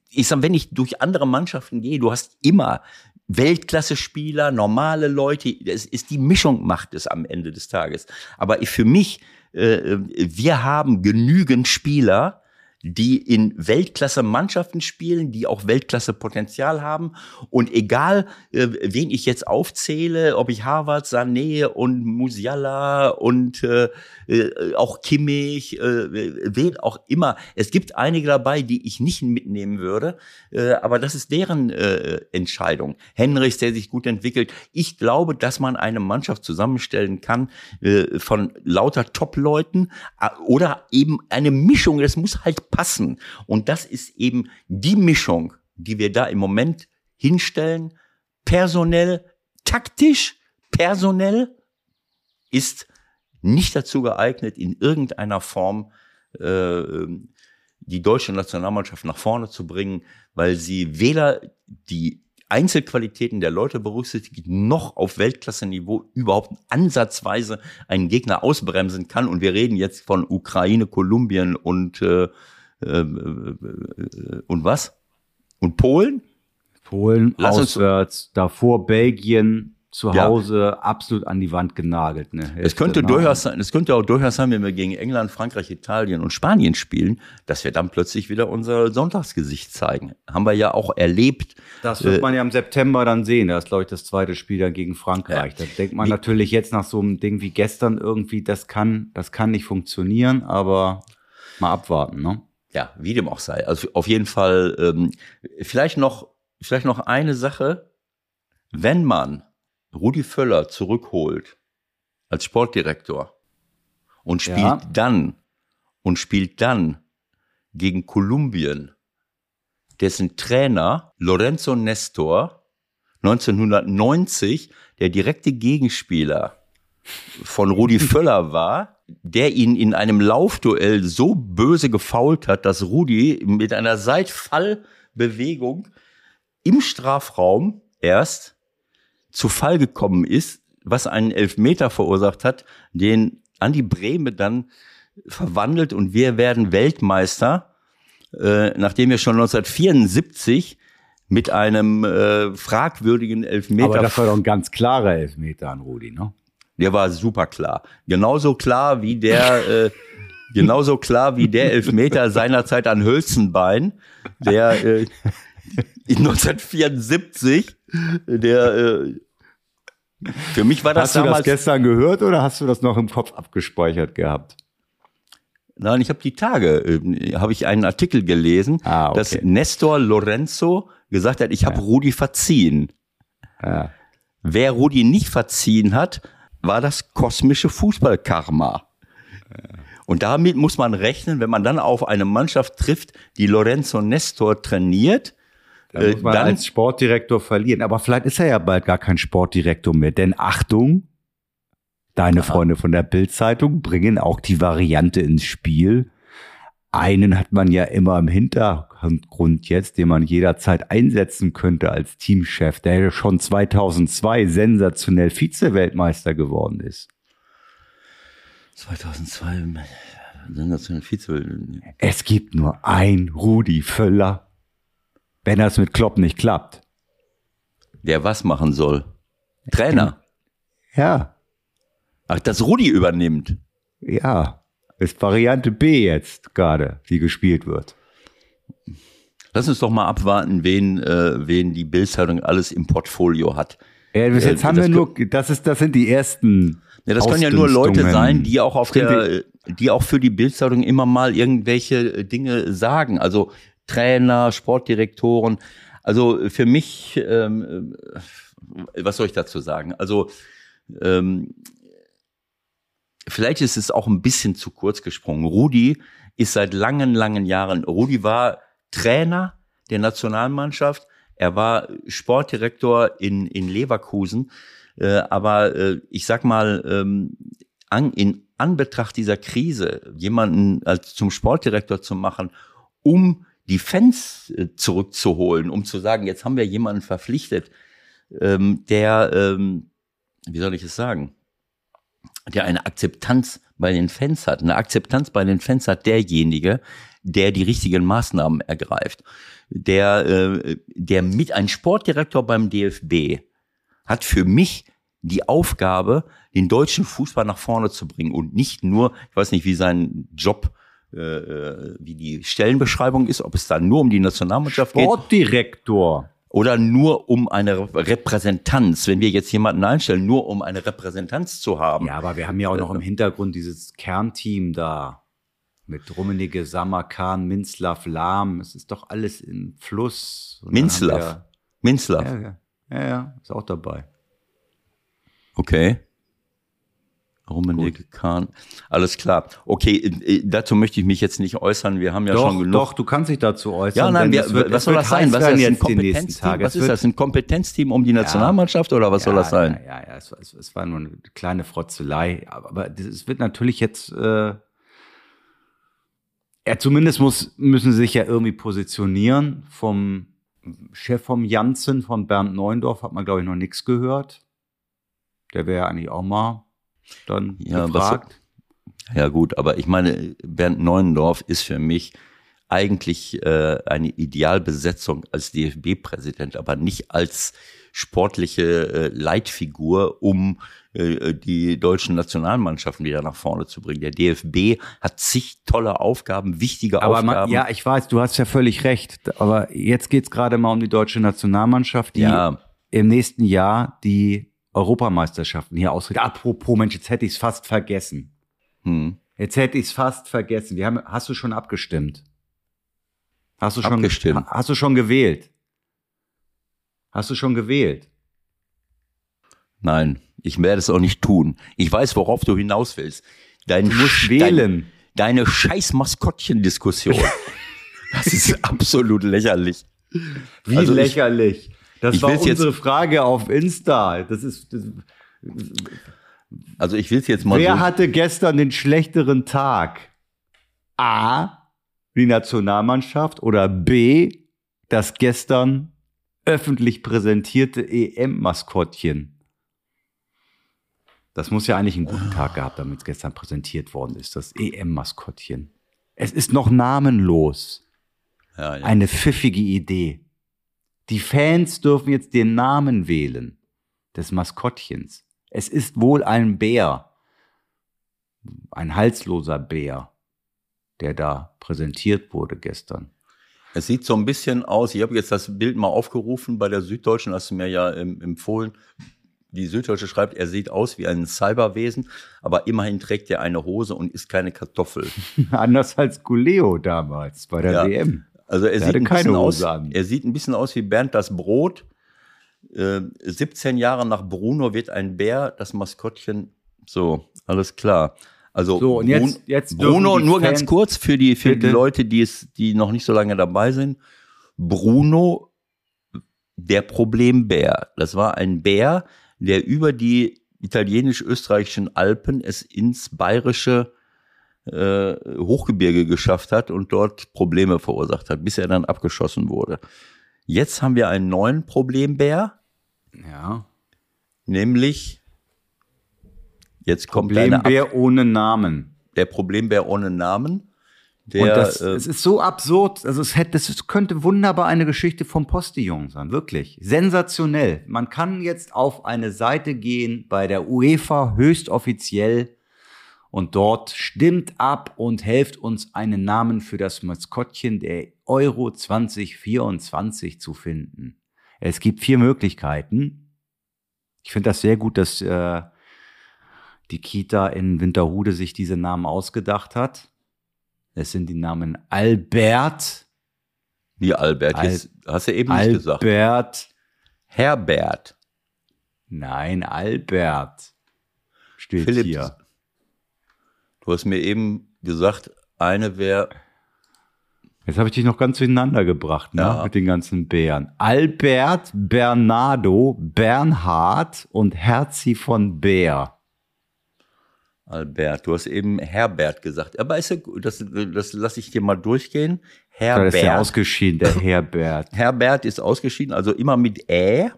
ich sag, wenn ich durch andere Mannschaften gehe, du hast immer Weltklasse-Spieler, normale Leute. Es ist die Mischung macht es am Ende des Tages. Aber für mich, äh, wir haben genügend Spieler, die in Weltklasse-Mannschaften spielen, die auch Weltklasse-Potenzial haben. Und egal, äh, wen ich jetzt aufzähle, ob ich Harvard, Sané und Musiala und äh, äh, auch Kimmich, äh, wen auch immer. Es gibt einige dabei, die ich nicht mitnehmen würde, äh, aber das ist deren äh, Entscheidung. Henrichs, der sich gut entwickelt. Ich glaube, dass man eine Mannschaft zusammenstellen kann äh, von lauter Top-Leuten äh, oder eben eine Mischung. Das muss halt passen. Und das ist eben die Mischung, die wir da im Moment hinstellen. Personell, taktisch, personell ist nicht dazu geeignet, in irgendeiner Form äh, die deutsche Nationalmannschaft nach vorne zu bringen, weil sie weder die Einzelqualitäten der Leute berücksichtigt, noch auf Weltklasse-Niveau überhaupt ansatzweise einen Gegner ausbremsen kann. Und wir reden jetzt von Ukraine, Kolumbien und äh, und was? Und Polen? Polen, Lass auswärts, davor Belgien, zu Hause ja. absolut an die Wand genagelt. Ne? Es könnte durchaus sein, es könnte auch durchaus sein, wenn wir gegen England, Frankreich, Italien und Spanien spielen, dass wir dann plötzlich wieder unser Sonntagsgesicht zeigen. Haben wir ja auch erlebt. Das wird äh, man ja im September dann sehen. Das ist, glaube ich, das zweite Spiel dann gegen Frankreich. Ja. Da denkt man natürlich jetzt nach so einem Ding wie gestern irgendwie, das kann, das kann nicht funktionieren, aber mal abwarten, ne? Ja, wie dem auch sei. Also auf jeden Fall ähm, vielleicht noch vielleicht noch eine Sache, wenn man Rudi Völler zurückholt als Sportdirektor und spielt ja. dann und spielt dann gegen Kolumbien, dessen Trainer Lorenzo Nestor 1990 der direkte Gegenspieler von Rudi Völler war, der ihn in einem Laufduell so böse gefault hat, dass Rudi mit einer Seitfallbewegung im Strafraum erst zu Fall gekommen ist, was einen Elfmeter verursacht hat, den Andi Brehme dann verwandelt und wir werden Weltmeister, äh, nachdem wir schon 1974 mit einem äh, fragwürdigen Elfmeter. Aber das war doch ein ganz klarer Elfmeter an Rudi, ne? Der war super klar. Genauso klar wie der, äh, genauso klar wie der Elfmeter seinerzeit an Hölzenbein, der äh, in 1974, der äh, für mich war das hast damals. Hast du das gestern gehört oder hast du das noch im Kopf abgespeichert gehabt? Nein, ich habe die Tage, äh, habe ich einen Artikel gelesen, ah, okay. dass Nestor Lorenzo gesagt hat, ich habe ja. Rudi verziehen. Ja. Wer Rudi nicht verziehen hat, war das kosmische Fußballkarma. Und damit muss man rechnen, wenn man dann auf eine Mannschaft trifft, die Lorenzo Nestor trainiert, dann muss man dann, als Sportdirektor verlieren. Aber vielleicht ist er ja bald gar kein Sportdirektor mehr. Denn Achtung, deine. Freunde von der Bildzeitung bringen auch die Variante ins Spiel. Einen hat man ja immer im Hintergrund jetzt, den man jederzeit einsetzen könnte als Teamchef, der schon 2002 sensationell Vize-Weltmeister geworden ist. 2002 sensationell Vize-Weltmeister. Es gibt nur ein Rudi Völler, wenn das mit Klopp nicht klappt. Der was machen soll? Trainer. Ja. Ach, dass Rudi übernimmt. Ja. Ist Variante B jetzt gerade, die gespielt wird. Lass uns doch mal abwarten, wen, äh, wen die Bildzeitung alles im Portfolio hat. Ja, bis jetzt äh, haben wir nur, das ist, das sind die ersten. Ja, das können ja nur Leute sein, die auch auf der, die auch für die Bildzeitung immer mal irgendwelche Dinge sagen. Also Trainer, Sportdirektoren. Also für mich, ähm, was soll ich dazu sagen? Also ähm, vielleicht ist es auch ein bisschen zu kurz gesprungen. Rudi ist seit langen, langen Jahren, Rudi war Trainer der Nationalmannschaft, er war Sportdirektor in, in Leverkusen, äh, aber äh, ich sag mal, ähm, an, in Anbetracht dieser Krise jemanden als zum Sportdirektor zu machen, um die Fans äh, zurückzuholen, um zu sagen, jetzt haben wir jemanden verpflichtet, ähm, der, ähm, wie soll ich es sagen, der eine Akzeptanz bei den Fans hat. Eine Akzeptanz bei den Fans hat derjenige, der die richtigen Maßnahmen ergreift. Der, äh, der mit ein Sportdirektor beim DFB hat für mich die Aufgabe, den deutschen Fußball nach vorne zu bringen und nicht nur, ich weiß nicht, wie sein Job äh, äh wie die Stellenbeschreibung ist, ob es da nur um die Nationalmannschaft Sportdirektor. geht. Sportdirektor oder nur um eine Repräsentanz, wenn wir jetzt jemanden einstellen, nur um eine Repräsentanz zu haben. Ja, aber wir haben ja auch noch im Hintergrund dieses Kernteam da mit Rummenigge, Samarkan, Minzlaff, Lahm. Es ist doch alles im Fluss. Minzlaff. Minzlaff. Ja, ja, ja, ja, ist auch dabei. Okay. Rummenigge Kahn. Alles klar. Okay, äh, dazu möchte ich mich jetzt nicht äußern. Wir haben ja doch, schon genug. Doch, du kannst dich dazu äußern. Ja, nein, wir, wird, was soll das sein? Was ist das, ein Kompetenzteam? Was ist das? Ein Kompetenzteam um die Nationalmannschaft ja, oder was ja, soll das sein? Ja, ja, ja es, es, es, war nur eine kleine Frotzelei. Aber, aber es wird natürlich jetzt, äh, ja, zumindest muss, müssen sie sich ja irgendwie positionieren. Vom Chef vom Janssen, von Bernd Neundorf, hat man, glaube ich, noch nichts gehört. Der wäre ja eigentlich auch mal dann ja, gefragt. Was, ja gut, aber ich meine, Bernd Neuendorf ist für mich eigentlich äh, eine Idealbesetzung als DFB-Präsident, aber nicht als sportliche äh, Leitfigur, um äh, die deutschen Nationalmannschaften wieder nach vorne zu bringen. Der DFB hat zig tolle Aufgaben, wichtige aber Aufgaben. Man, ja, ich weiß, du hast ja völlig recht. Aber jetzt geht's gerade mal um die deutsche Nationalmannschaft, die ja. im nächsten Jahr die Europameisterschaften hier ausrichten. Apropos, Mensch, jetzt hätte ich es fast vergessen. Hm. Jetzt hätte ich es fast vergessen. Wir haben, hast du schon abgestimmt? Hast du schon abgestimmt? Hast du schon gewählt? Hast du schon gewählt? Nein, ich werde es auch nicht tun. Ich weiß, worauf du hinaus willst. Dein du musst wählen. Dein, deine scheiß Maskottchen-Diskussion. das ist absolut lächerlich. Wie also lächerlich? Das ich war unsere jetzt, Frage auf Insta. Das ist. Das, also ich will es jetzt mal. Wer so hatte gestern den schlechteren Tag? A. Die Nationalmannschaft oder B. Das gestern öffentlich präsentierte EM-Maskottchen. Das muss ja eigentlich einen guten Tag gehabt haben, wenn es gestern präsentiert worden ist, das EM-Maskottchen. Es ist noch namenlos. Ja, ja. Eine pfiffige Idee. Die Fans dürfen jetzt den Namen wählen des Maskottchens. Es ist wohl ein Bär, ein halsloser Bär, der da präsentiert wurde gestern. Es sieht so ein bisschen aus, ich habe jetzt das Bild mal aufgerufen bei der Süddeutschen, hast du mir ja empfohlen. Die Süddeutsche schreibt, er sieht aus wie ein Cyberwesen, aber immerhin trägt er eine Hose und ist keine Kartoffel. Anders als Guleo damals bei der ja. WM. Also er, sieht ein bisschen aus, an. er sieht ein bisschen aus wie Bernd das Brot. Äh, 17 Jahre nach Bruno wird ein Bär das Maskottchen. So, alles klar. Also so, und jetzt, jetzt Bruno, nur Fans ganz kurz für die, für die Leute, die es, die noch nicht so lange dabei sind. Bruno, der Problembär. Das war ein Bär, der über die italienisch-österreichischen Alpen es ins bayerische äh, Hochgebirge geschafft hat und dort Probleme verursacht hat, bis er dann abgeschossen wurde. Jetzt haben wir einen neuen Problembär. Ja. Nämlich, jetzt kommt Problembär ohne Namen. Der Problembär ohne Namen. Der, und das, äh, es ist so absurd, also es hätte, das könnte wunderbar eine Geschichte vom Postillon sein, wirklich. Sensationell. Man kann jetzt auf eine Seite gehen bei der UEFA höchstoffiziell und dort stimmt ab und helft uns einen Namen für das Maskottchen der Euro 2024 zu finden. Es gibt vier Möglichkeiten. Ich finde das sehr gut, dass äh, die Kita in Winterhude sich diese Namen ausgedacht hat. Es sind die Namen Albert. Wie Albert? Al Jetzt hast du eben Albert, nicht gesagt. Albert. Herbert. Nein, Albert. Steht Philipp, hier. Du hast mir eben gesagt, eine wäre. Jetzt habe ich dich noch ganz durcheinander gebracht, ne? Ja. Mit den ganzen Bären. Albert, Bernardo, Bernhard und Herzi von Bär. Albert, du hast eben Herbert gesagt. Aber ist ja gut, das, das lasse ich dir mal durchgehen. Herbert. ist ja ausgeschieden, der Herbert. Herbert ist ausgeschieden, also immer mit Ä. Ja,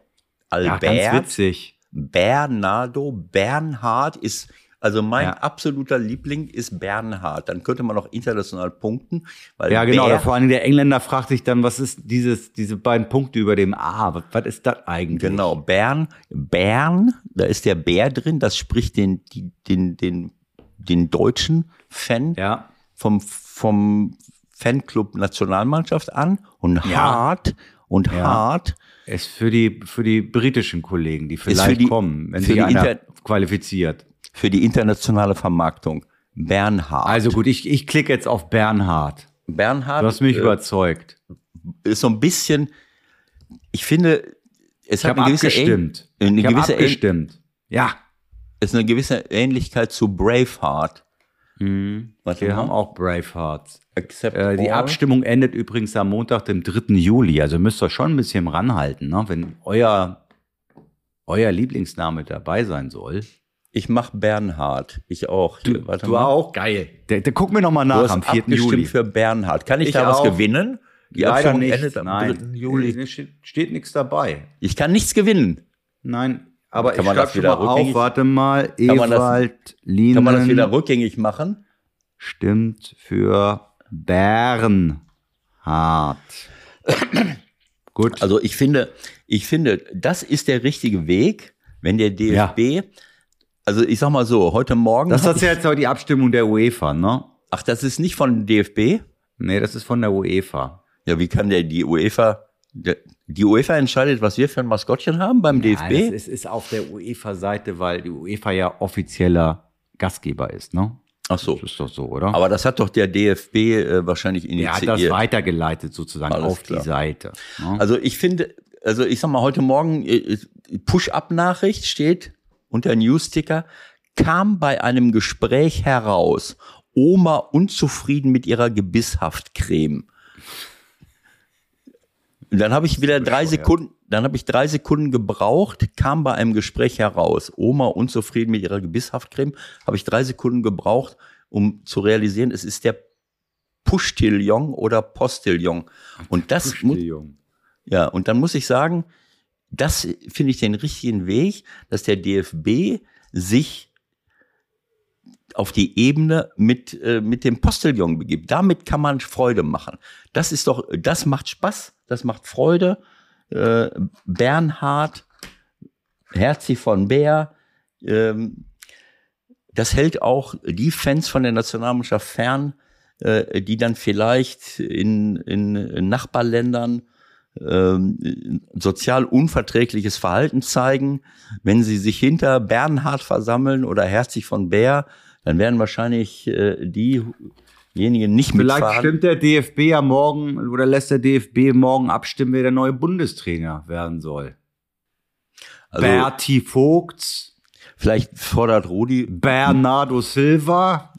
Albert. ganz witzig. Bernardo, Bernhard ist, also mein Ja. absoluter Liebling ist Bernhard. Dann könnte man noch international punkten. Weil Ja, genau. Ber- Vor allem der Engländer fragt sich dann, was ist dieses, diese beiden Punkte über dem A? Was, was ist das eigentlich? Genau, Bern, Bern, da ist der Bär drin, das spricht den, die, den, den, den deutschen Fan Ja. vom, vom Fanclub Nationalmannschaft an und Ja. hart und Ja. hart Ist für die, für die britischen Kollegen, die vielleicht die- kommen, wenn sich die einer Inter- qualifiziert. Für die internationale Vermarktung. Bernhard. Also gut, ich, ich klicke jetzt auf Bernhard. Bernhard Du hast mich äh, überzeugt. ist so ein bisschen, ich finde, es Ich hat eine gewisse, abgestimmt. Ähn- eine ich gewisse, abgestimmt. Ja. es ist eine gewisse Ähnlichkeit zu Braveheart. Mhm. Warte Wir mal. haben auch Bravehearts. Äh, die. Abstimmung endet übrigens am Montag, dem 3. Juli. Also müsst ihr schon ein bisschen ranhalten, ne? wenn euer, euer Lieblingsname dabei sein soll. Ich mach Bernhard. Ich auch. Hier, warte mal. auch? Geil. Der, der, guck mir noch mal Du nach hast am 4. abgestimmt Juli. für Bernhard. Kann ich, Ich da was auch. gewinnen? Die Leider Abstimmung nicht. endet am 3. Nein, Juli. Es steht, steht nichts dabei. Ich kann nichts gewinnen. Nein, aber Kann ich schreibe das schon wieder mal auf. rückgängig- Warte mal. Kann man das- Ewald Lienen Kann man das wieder rückgängig machen? stimmt für Bernhard. Gut. Also ich finde, ich finde, das ist der richtige Weg, wenn der DFB, also ich sag mal so, heute Morgen, das ist ja jetzt auch die Abstimmung der UEFA, ne? ach, das ist nicht von DFB? Nee, das ist von der UEFA. Ja, wie kann der die UEFA, der, die UEFA entscheidet, was wir für ein Maskottchen haben beim Ja, DFB? das ist, ist auf der UEFA-Seite, weil die UEFA ja offizieller Gastgeber ist, ne? Ach so. Das ist doch so, oder? Aber das hat doch der DFB äh, wahrscheinlich er hat initiiert. das weitergeleitet sozusagen Alles auf klar. die Seite. Ne? Also ich finde, also ich sag mal, heute Morgen äh, Push-Up-Nachricht steht unter Newsticker, kam bei einem Gespräch heraus, Oma unzufrieden mit ihrer Gebisshaftcreme. Und Dann habe ich wieder drei. Sekunden, dann habe ich drei Sekunden gebraucht, kam bei einem Gespräch heraus, Oma unzufrieden mit ihrer Gebisshaftcreme, habe ich drei Sekunden gebraucht, um zu realisieren, es ist der Pushtillon oder Postillon. Und das Jung. ja, und dann muss ich sagen, das finde ich den richtigen Weg, dass der DFB sich auf die Ebene mit, äh, mit dem Postillon begibt. Damit kann man Freude machen. Das ist doch, das macht Spaß, das macht Freude. Äh, Bernhard, Herzi von Bär, ähm, das hält auch die Fans von der Nationalmannschaft fern, äh, die dann vielleicht in, in Nachbarländern ähm, sozial unverträgliches Verhalten zeigen. Wenn sie sich hinter Bernhard versammeln oder Herzig von Bär, dann werden wahrscheinlich äh, diejenigen nicht Vielleicht mitfahren. stimmt der DFB ja morgen oder lässt der DFB morgen abstimmen, wer der neue Bundestrainer werden soll. Also, Berti Vogts, vielleicht fordert Rudi, Bernardo Silva,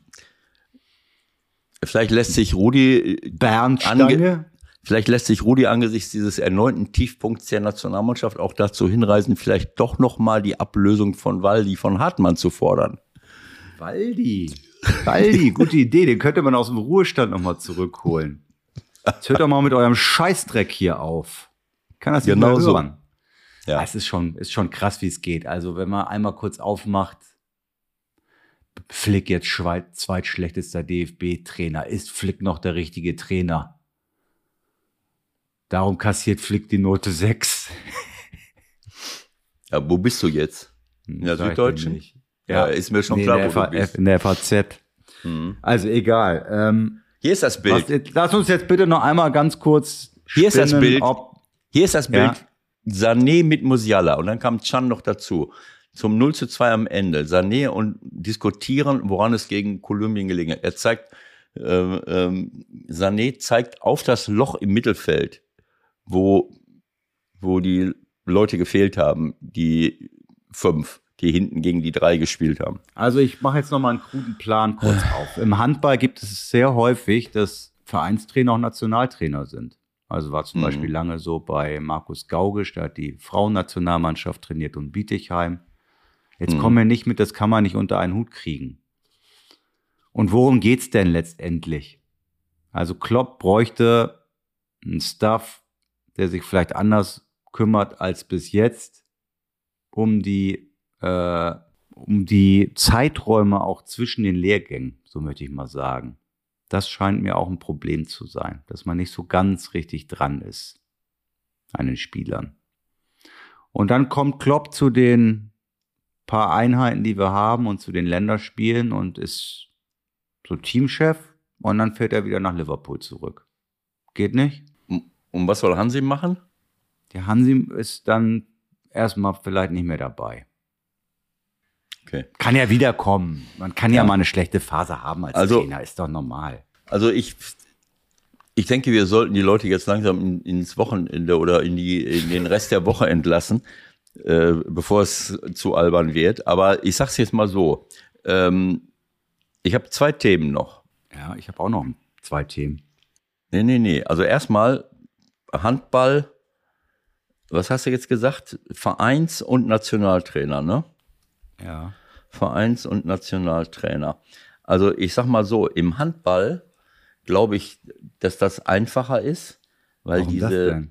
vielleicht lässt sich Rudi Bernd Ange- Stange. Vielleicht lässt sich Rudi angesichts dieses erneuten Tiefpunkts der Nationalmannschaft auch dazu hinreisen, vielleicht doch noch mal die Ablösung von Waldi von Hartmann zu fordern. Waldi. Waldi, gute Idee. Den könnte man aus dem Ruhestand nochmal zurückholen. Jetzt hört doch mal mit eurem Scheißdreck hier auf. Ich kann das nicht Genau mehr so. hören. Ja. Es ist schon, ist schon krass, wie es geht. Also, wenn man einmal kurz aufmacht, Flick jetzt Schweiz, zweitschlechtester DFB-Trainer. Ist Flick noch der richtige Trainer? Darum kassiert Flick die Note 6. Ja, wo bist du jetzt? In der Sag Süddeutschen? nicht. Ja, ist mir schon Nee, klar, wo du bist. In der FAZ. Mhm. Also egal. Ähm, Hier ist das Bild. was, lass uns jetzt bitte noch einmal ganz kurz Hier ist das spinnen, Bild. Ob, Hier ist das Ja. Bild. Sané mit Musiala. Und dann kam Chan noch dazu. Zum 0 zu 2 am Ende. Sané und diskutieren, woran es gegen Kolumbien gelegen hat. Er zeigt, ähm, ähm, Sané zeigt auf das Loch im Mittelfeld, wo, wo die Leute gefehlt haben, die fünf, die hinten gegen die drei gespielt haben. also ich mache jetzt noch mal einen kruden Plan kurz auf. Im Handball gibt es sehr häufig, dass Vereinstrainer auch Nationaltrainer sind. Also war zum Mhm. Beispiel lange so bei Markus Gaugisch, der hat die Frauennationalmannschaft trainiert und Bietigheim. Jetzt Mhm. kommen wir nicht mit, das kann man nicht unter einen Hut kriegen. Und worum geht's denn letztendlich? Also Klopp bräuchte einen Staff, der sich vielleicht anders kümmert als bis jetzt, um die, äh, um die Zeiträume auch zwischen den Lehrgängen, so möchte ich mal sagen. Das scheint mir auch ein Problem zu sein, dass man nicht so ganz richtig dran ist an den Spielern. Und dann kommt Klopp zu den paar Einheiten, die wir haben und zu den Länderspielen und ist so Teamchef und dann fährt er wieder nach Liverpool zurück. Geht nicht? Und was soll Hansi machen? Der Hansi ist dann erstmal vielleicht nicht mehr dabei. Okay. Kann ja wiederkommen. Man kann ja, Ja. mal eine schlechte Phase haben als Also- Trainer, ist doch normal. Also ich, ich denke, wir sollten die Leute jetzt langsam in, ins Wochenende oder in, die, in den Rest der Woche entlassen, äh, bevor es zu albern wird. Aber ich sag's jetzt mal so. Ähm, ich habe zwei Themen noch. Ja, ich habe auch noch zwei Themen. Nee, nee, nee. Also erstmal Handball, was hast du jetzt gesagt? Vereins- und Nationaltrainer, ne? Ja. Vereins- und Nationaltrainer. Also ich sag mal so, im Handball glaube ich, dass das einfacher ist, weil Warum diese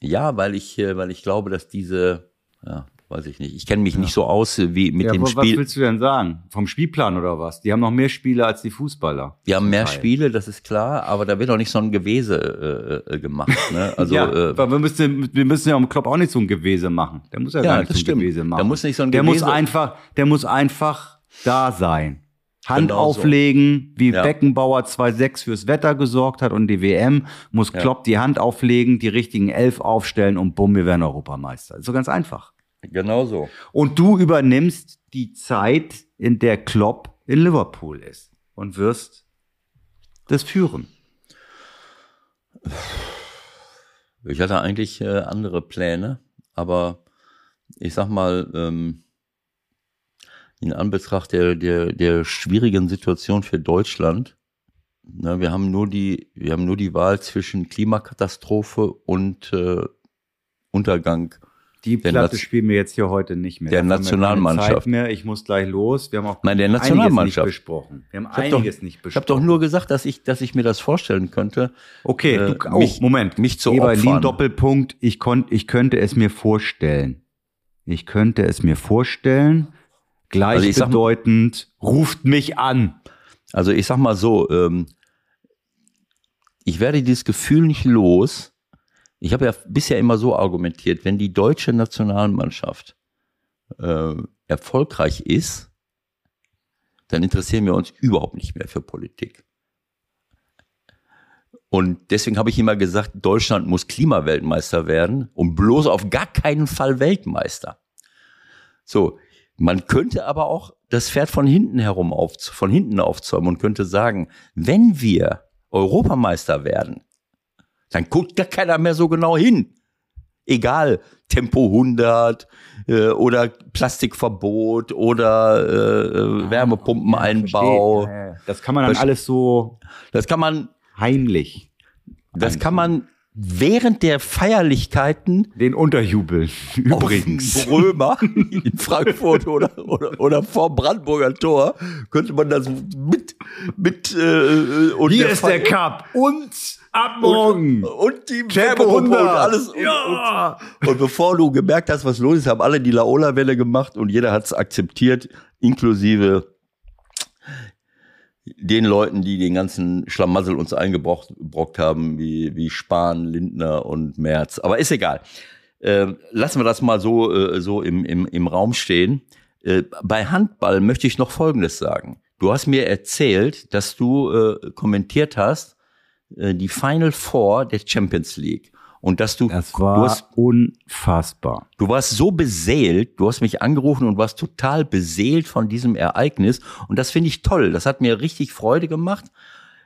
ja, weil ich äh, weil ich glaube, dass diese ja, weiß ich nicht. Ich kenne mich nicht so aus äh, wie mit Ja, den aber was willst du denn sagen? Vom Spielplan oder was? Die haben noch mehr Spiele als die Fußballer. Die haben mehr Teil. Spiele, das ist klar, aber da wird auch nicht so ein Gewese äh, äh, gemacht. Ne? Also ja, äh, aber wir müssen, wir müssen ja am Klopp auch nicht so ein Gewese machen. Der muss ja, Ja, gar nicht so ein stimmt. Gewese machen. Der muss nicht so ein der muss Gewese- einfach, der muss einfach da sein. Hand Genau so. auflegen, wie Ja. Beckenbauer 2-6 fürs Wetter gesorgt hat und die WM, muss Ja. Klopp die Hand auflegen, die richtigen Elf aufstellen und bumm, wir werden Europameister. So ganz einfach. Genau so. Und du übernimmst die Zeit, in der Klopp in Liverpool ist und wirst das führen. Ich hatte eigentlich äh, andere Pläne, aber ich sag mal, ähm, in Anbetracht der, der, der schwierigen Situation für Deutschland, ne, wir haben nur die, wir haben nur die Wahl zwischen Klimakatastrophe und äh, Untergang. Die Platte Naz- spielen wir jetzt hier heute nicht mehr. Der keine Nationalmannschaft. Mehr. Ich muss gleich los. Wir haben auch Nein, der einiges Nationalmannschaft. nicht besprochen. Wir haben Ich hab doch- einiges nicht besprochen. Ich habe doch nur gesagt, dass ich, dass ich mir das vorstellen könnte. Okay, äh, du, oh, mich- Moment. mich zu Eberlin opfern. Doppelpunkt. Ich, konnt, ich könnte es mir vorstellen. Ich könnte es mir vorstellen. Also ich sag mal- Gleichbedeutend. ruft mich an. Also ich sag mal so, ähm, ich werde dieses Gefühl nicht los. Ich habe ja bisher immer so argumentiert, wenn die deutsche Nationalmannschaft äh, erfolgreich ist, dann interessieren wir uns überhaupt nicht mehr für Politik. Und deswegen habe ich immer gesagt, Deutschland muss Klimaweltmeister werden und bloß auf gar keinen Fall Weltmeister. So, man könnte aber auch das Pferd von hinten herum auf, von hinten aufzäumen und könnte sagen, wenn wir Europameister werden, dann guckt gar keiner mehr so genau hin. Egal, Tempo 100 äh, oder Plastikverbot oder äh, äh, Wärmepumpeneinbau. Verstehe. Ja, ja. Das kann man dann alles so Das kann man, heimlich. das kann man während der Feierlichkeiten Den Unterjubel. Übrigens. Römer in Frankfurt oder, oder, oder vor Brandenburger Tor könnte man das mit, mit, äh, und Hier der ist der Fe- Cup. Und ab morgen. und, und die 100. und alles. Und, Ja. und, und bevor du gemerkt hast, was los ist, haben alle die Laola-Welle gemacht und jeder hat es akzeptiert, inklusive den Leuten, die den ganzen Schlamassel uns eingebrockt brockt haben, wie, wie Spahn, Lindner und Merz. Aber ist egal. Äh, lassen wir das mal so, äh, so im, im, im Raum stehen. Äh, bei Handball möchte ich noch Folgendes sagen. Du hast mir erzählt, dass du äh, kommentiert hast, äh, die Final Four der Champions League. Und dass du, Das du, war hast, unfassbar. du warst so beseelt, du hast mich angerufen und warst total beseelt von diesem Ereignis. Und das finde ich toll. Das hat mir richtig Freude gemacht.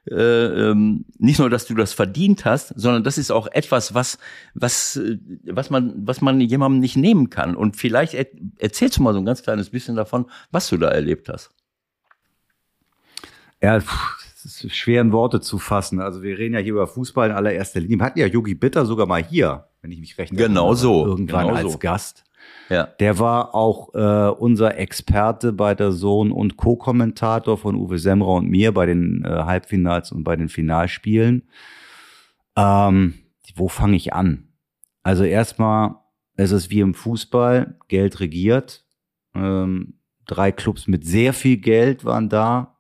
Äh, ähm, nicht nur, dass du das verdient hast, sondern das ist auch etwas, was, was, äh, was man, was man jemandem nicht nehmen kann. Und vielleicht er, erzählst du mal so ein ganz kleines bisschen davon, was du da erlebt hast. Ja, pff, es ist schwer in Worte zu fassen. Also wir reden ja hier über Fußball in allererster Linie. Wir hatten ja Yogi Bitter sogar mal hier, wenn ich mich recht Genau erinnere, so, Irgendwann genau als so. Gast. Ja. Der war auch äh, unser Experte bei der Sohn- und Co-Kommentator von Uwe Semmer und mir bei den äh, Halbfinals und bei den Finalspielen. Ähm, wo fange ich an? Also erstmal, es ist wie im Fußball, Geld regiert. Ähm, drei Clubs mit sehr viel Geld waren da.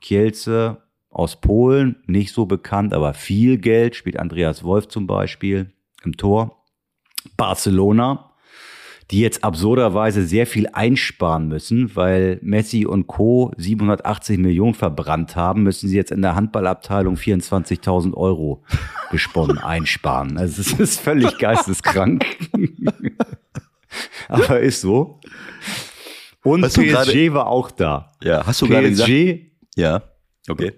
Kielce aus Polen, nicht so bekannt, aber viel Geld, spielt Andreas Wolf zum Beispiel im Tor. Barcelona, die jetzt absurderweise sehr viel einsparen müssen, weil Messi und Co. 780 Millionen verbrannt haben, müssen sie jetzt in der Handballabteilung 24.000 Euro gesponnen einsparen. Also es ist völlig geisteskrank. Aber ist so. Und Hast PSG gerade- war auch da. Ja, hast du gerade gesagt? PSG, Ja. Okay.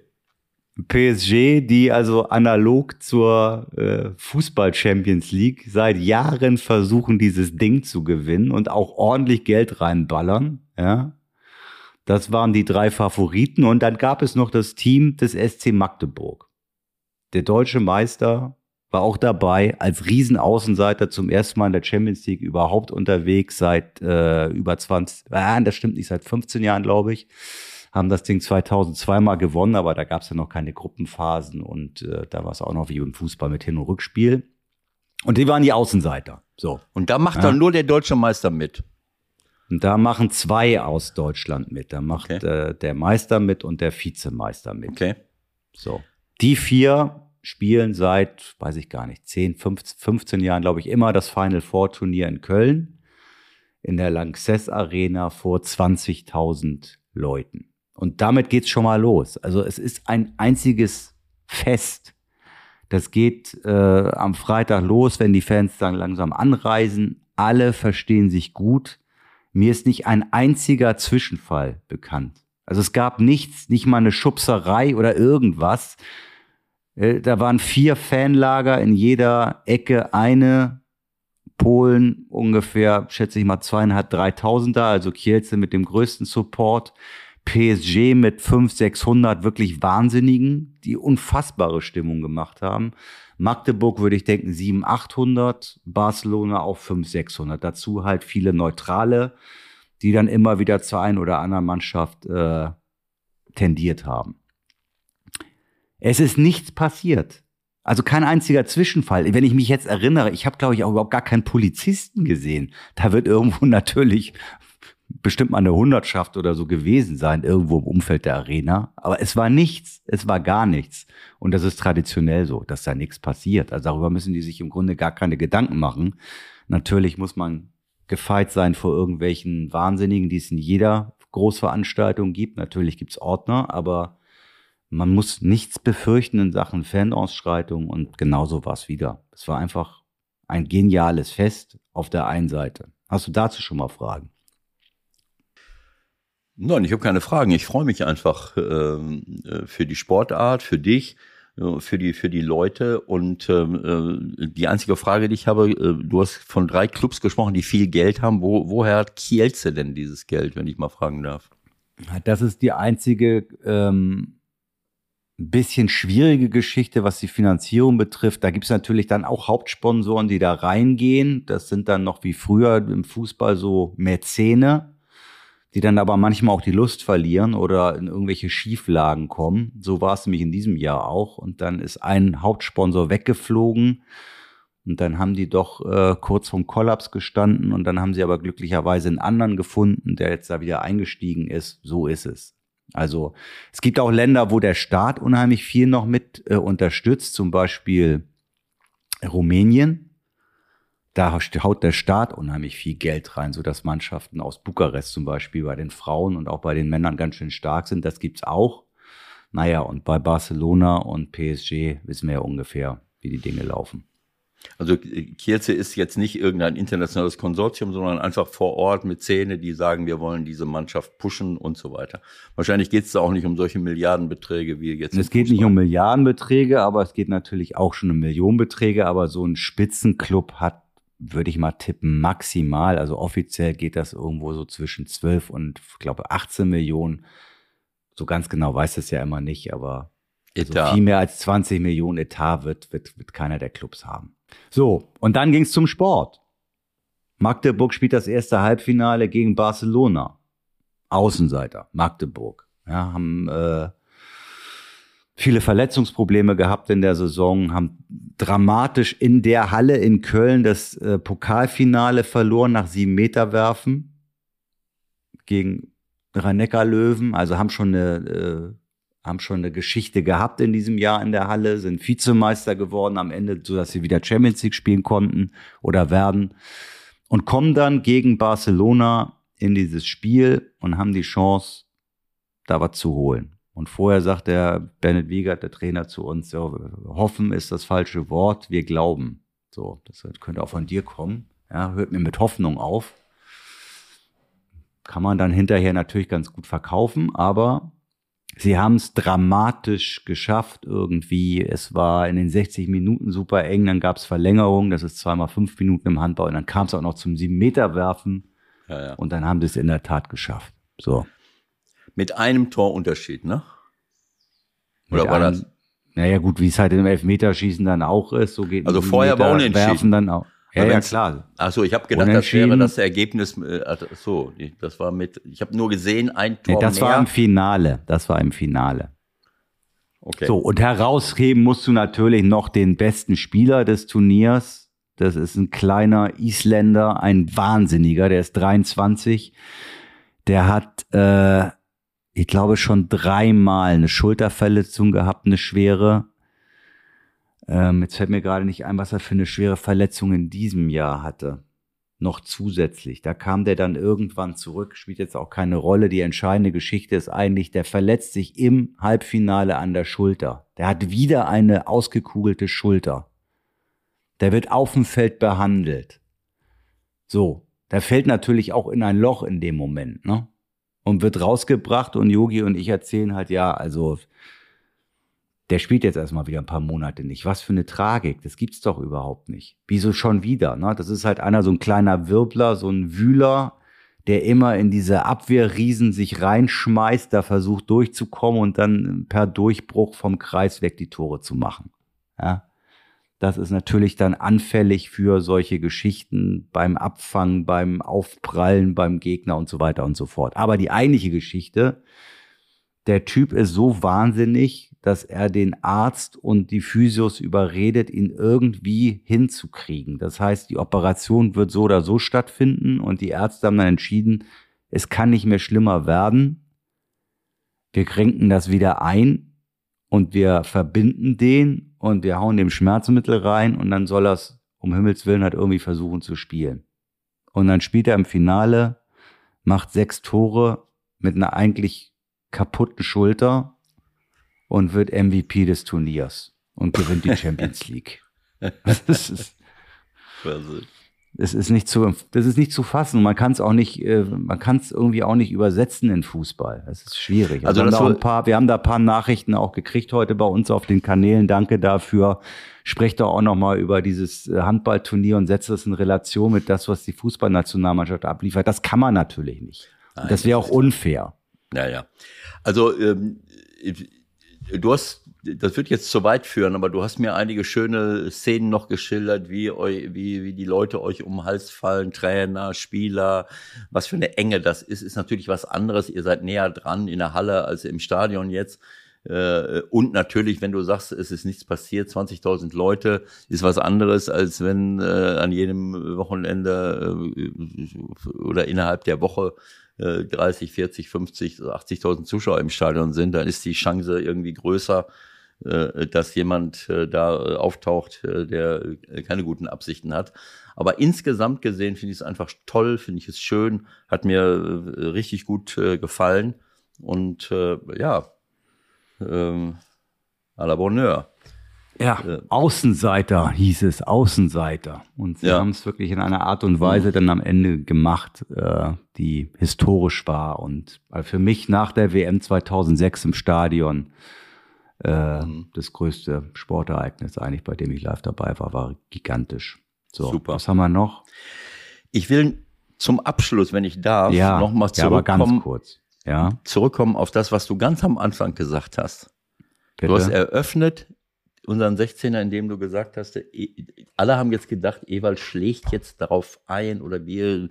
PSG, die also analog zur äh, Fußball Champions League seit Jahren versuchen, dieses Ding zu gewinnen und auch ordentlich Geld reinballern. Ja, das waren die drei Favoriten und dann gab es noch das Team des SC Magdeburg. Der deutsche Meister war auch dabei als Riesenaußenseiter zum ersten Mal in der Champions League überhaupt unterwegs seit äh, über 20, ah, das stimmt nicht, seit 15 Jahren, glaube ich haben das Ding 2002 mal gewonnen, aber da gab es ja noch keine Gruppenphasen und äh, da war es auch noch wie im Fußball mit Hin- und Rückspiel. Und die waren die Außenseiter. So. Und da macht Ja. dann nur der deutsche Meister mit. Und da machen zwei aus Deutschland mit. Da macht Okay. äh, der Meister mit und der Vizemeister mit. Okay. So. Die vier spielen seit, weiß ich gar nicht, 10, 15, 15 Jahren, glaube ich, immer das Final Four Turnier in Köln. In der Lanxess Arena vor 20.000 Leuten. Und damit geht's schon mal los. Also es ist ein einziges Fest. Das geht äh, am Freitag los, wenn die Fans dann langsam anreisen. Alle verstehen sich gut. Mir ist nicht ein einziger Zwischenfall bekannt. Also es gab nichts, nicht mal eine Schubserei oder irgendwas. Äh, Da waren vier Fanlager in jeder Ecke eine. Polen ungefähr, schätze ich mal, zweieinhalb, dreitausend da, also Kielce mit dem größten Support. PSG mit 500, 600 wirklich Wahnsinnigen, die unfassbare Stimmung gemacht haben. Magdeburg würde ich denken 700, 800, Barcelona auch 500, 600. Dazu halt viele Neutrale, die dann immer wieder zur einen oder anderen Mannschaft äh, tendiert haben. Es ist nichts passiert. Also kein einziger Zwischenfall. Wenn ich mich jetzt erinnere, ich habe, glaube ich, auch überhaupt gar keinen Polizisten gesehen. Da wird irgendwo natürlich bestimmt mal eine Hundertschaft oder so gewesen sein, irgendwo im Umfeld der Arena. Aber es war nichts, es war gar nichts. Und das ist traditionell so, dass da nichts passiert. Also darüber müssen die sich im Grunde gar keine Gedanken machen. Natürlich muss man gefeit sein vor irgendwelchen Wahnsinnigen, die es in jeder Großveranstaltung gibt. Natürlich gibt's Ordner, aber man muss nichts befürchten in Sachen Fanausschreitung und genauso war es wieder. Es war einfach ein geniales Fest auf der einen Seite. Hast du dazu schon mal Fragen? Nein, ich habe keine Fragen. Ich freue mich einfach ähm, äh, für die Sportart, für dich, äh, für die für die Leute. Und ähm, äh, die einzige Frage, die ich habe, äh, du hast von drei Clubs gesprochen, die viel Geld haben. Wo, woher hat Kielce denn dieses Geld, wenn ich mal fragen darf? Das ist die einzige ähm, bisschen schwierige Geschichte, was die Finanzierung betrifft. Da gibt es natürlich dann auch Hauptsponsoren, die da reingehen. Das sind dann noch wie früher im Fußball so Mäzene, die dann aber manchmal auch die Lust verlieren oder in irgendwelche Schieflagen kommen. So war es nämlich in diesem Jahr auch. Und dann ist ein Hauptsponsor weggeflogen. Und dann haben die doch äh, kurz vom Kollaps gestanden und dann haben sie aber glücklicherweise einen anderen gefunden, der jetzt da wieder eingestiegen ist. So ist es. Also es gibt auch Länder, wo der Staat unheimlich viel noch mit äh, unterstützt, zum Beispiel Rumänien. Da haut der Staat unheimlich viel Geld rein, sodass Mannschaften aus Bukarest zum Beispiel bei den Frauen und auch bei den Männern ganz schön stark sind. Das gibt's auch. Naja, und bei Barcelona und PSG wissen wir ja ungefähr, wie die Dinge laufen. Also Kielce ist jetzt nicht irgendein internationales Konsortium, sondern einfach vor Ort mit Zähne, die sagen, wir wollen diese Mannschaft pushen und so weiter. Wahrscheinlich geht es da auch nicht um solche Milliardenbeträge wie jetzt. Es geht nicht Fußball. um Milliardenbeträge, aber es geht natürlich auch schon um Millionenbeträge. Aber so ein Spitzenclub hat, würde ich mal tippen, maximal, also offiziell geht das irgendwo so zwischen 12 und, ich glaube, 18 Millionen. So ganz genau weiß es ja immer nicht, aber so Etat. viel mehr als 20 Millionen Etat wird, wird, wird keiner der Clubs haben. So, und dann ging es zum Sport. Magdeburg spielt das erste Halbfinale gegen Barcelona. Außenseiter, Magdeburg. Ja, haben äh, viele Verletzungsprobleme gehabt in der Saison, haben dramatisch in der Halle in Köln das äh, Pokalfinale verloren nach sieben Meter werfen gegen Rhein-Neckar-Löwen. Also haben schon eine äh, haben schon eine Geschichte gehabt in diesem Jahr in der Halle, sind Vizemeister geworden am Ende, so dass sie wieder Champions League spielen konnten oder werden und kommen dann gegen Barcelona in dieses Spiel und haben die Chance, da was zu holen. Und vorher sagt der Bennett Wiegert, der Trainer, zu uns, ja, hoffen ist das falsche Wort, wir glauben. So, das könnte auch von dir kommen. Ja, hört mir mit Hoffnung auf. Kann man dann hinterher natürlich ganz gut verkaufen, aber sie haben es dramatisch geschafft irgendwie. Es war in den 60 Minuten super eng, dann gab es Verlängerung, das ist zweimal fünf Minuten im Handball und dann kam es auch noch zum sieben Meter werfen ja, ja. und dann haben sie es in der Tat geschafft. So. Mit einem Torunterschied, ne? Oder Mit war einem, das? Naja, gut, wie es halt im Elfmeterschießen dann auch ist, so geht Also vorher war unentschieden. Dann auch. Ja, ja, klar. Ach so, ich habe gedacht, das wäre das Ergebnis. Äh, so, das war mit. Ich habe nur gesehen, ein Tor nee, das mehr. war im Finale. Das war im Finale. Okay. So und herausheben musst du natürlich noch den besten Spieler des Turniers. Das ist ein kleiner Isländer, ein Wahnsinniger. Der ist 23. Der hat äh, ich glaube, schon dreimal eine Schulterverletzung gehabt, eine schwere. Ähm, jetzt fällt mir gerade nicht ein, was er für eine schwere Verletzung in diesem Jahr hatte. Noch zusätzlich. Da kam der dann irgendwann zurück, spielt jetzt auch keine Rolle. Die entscheidende Geschichte ist eigentlich, der verletzt sich im Halbfinale an der Schulter. Der hat wieder eine ausgekugelte Schulter. Der wird auf dem Feld behandelt. So, der fällt natürlich auch in ein Loch in dem Moment, ne? Und wird rausgebracht und Yogi und ich erzählen halt, ja, also der spielt jetzt erstmal wieder ein paar Monate nicht. Was für eine Tragik, das gibt's doch überhaupt nicht. Wieso schon wieder? Ne? Das ist halt einer so ein kleiner Wirbler, so ein Wühler, der immer in diese Abwehrriesen sich reinschmeißt, da versucht durchzukommen und dann per Durchbruch vom Kreis weg die Tore zu machen. Ja? Das ist natürlich dann anfällig für solche Geschichten beim Abfangen, beim Aufprallen, beim Gegner und so weiter und so fort. Aber die eigentliche Geschichte, der Typ ist so wahnsinnig, dass er den Arzt und die Physios überredet, ihn irgendwie hinzukriegen. Das heißt, die Operation wird so oder so stattfinden und die Ärzte haben dann entschieden, es kann nicht mehr schlimmer werden. Wir kränken das wieder ein und wir verbinden den und wir hauen dem Schmerzmittel rein und dann soll er es um Himmels Willen halt irgendwie versuchen zu spielen. Und dann spielt er im Finale, macht sechs Tore mit einer eigentlich kaputten Schulter und wird MVP des Turniers und gewinnt die Champions League. Das ist, das ist nicht zu, das ist nicht zu fassen. Man kann es auch nicht, äh, man kann es irgendwie auch nicht übersetzen in Fußball. Es ist schwierig. Also, also ein paar, wir haben da ein paar Nachrichten auch gekriegt heute bei uns auf den Kanälen. Danke dafür. Sprecht doch auch noch mal über dieses äh, Handballturnier und setzt das in Relation mit das, was die Fußballnationalmannschaft abliefert. Das kann man natürlich nicht. Nein, das wäre auch unfair. Ja, ja. Also ähm, du hast das wird jetzt zu weit führen, aber du hast mir einige schöne Szenen noch geschildert, wie, wie, wie die Leute euch um den Hals fallen, Trainer, Spieler, was für eine Enge das ist, ist natürlich was anderes. Ihr seid näher dran in der Halle als im Stadion jetzt. Äh, und natürlich, wenn du sagst, es ist nichts passiert, 20.000 Leute, ist was anderes, als wenn äh, an jedem Wochenende äh, oder innerhalb der Woche 30, 40, 50, 80.000 Zuschauer im Stadion sind, dann ist die Chance irgendwie größer, dass jemand äh, da äh, auftaucht, der keine guten Absichten hat. Aber insgesamt gesehen finde ich es einfach toll, finde ich es schön, hat mir richtig gut gefallen. Und ja, ähm, à la Bonheur. Ja, äh, Außenseiter hieß es, Außenseiter. Und sie ja. haben es wirklich in einer Art und Weise mhm. dann am Ende gemacht, äh, die historisch war. Und für mich nach der WM 2006 im Stadion äh, mhm. Das größte Sportereignis eigentlich, bei dem ich live dabei war, war gigantisch. So, Super. was haben wir noch? Ich will zum Abschluss, wenn ich darf, ja, nochmal zurückkommen. Ja, ganz kurz. Ja. Zurückkommen auf das, was du ganz am Anfang gesagt hast. Bitte? Du hast eröffnet unseren 16er, in dem du gesagt hast, äh, alle haben jetzt gedacht, Ewald schlägt jetzt darauf ein oder wir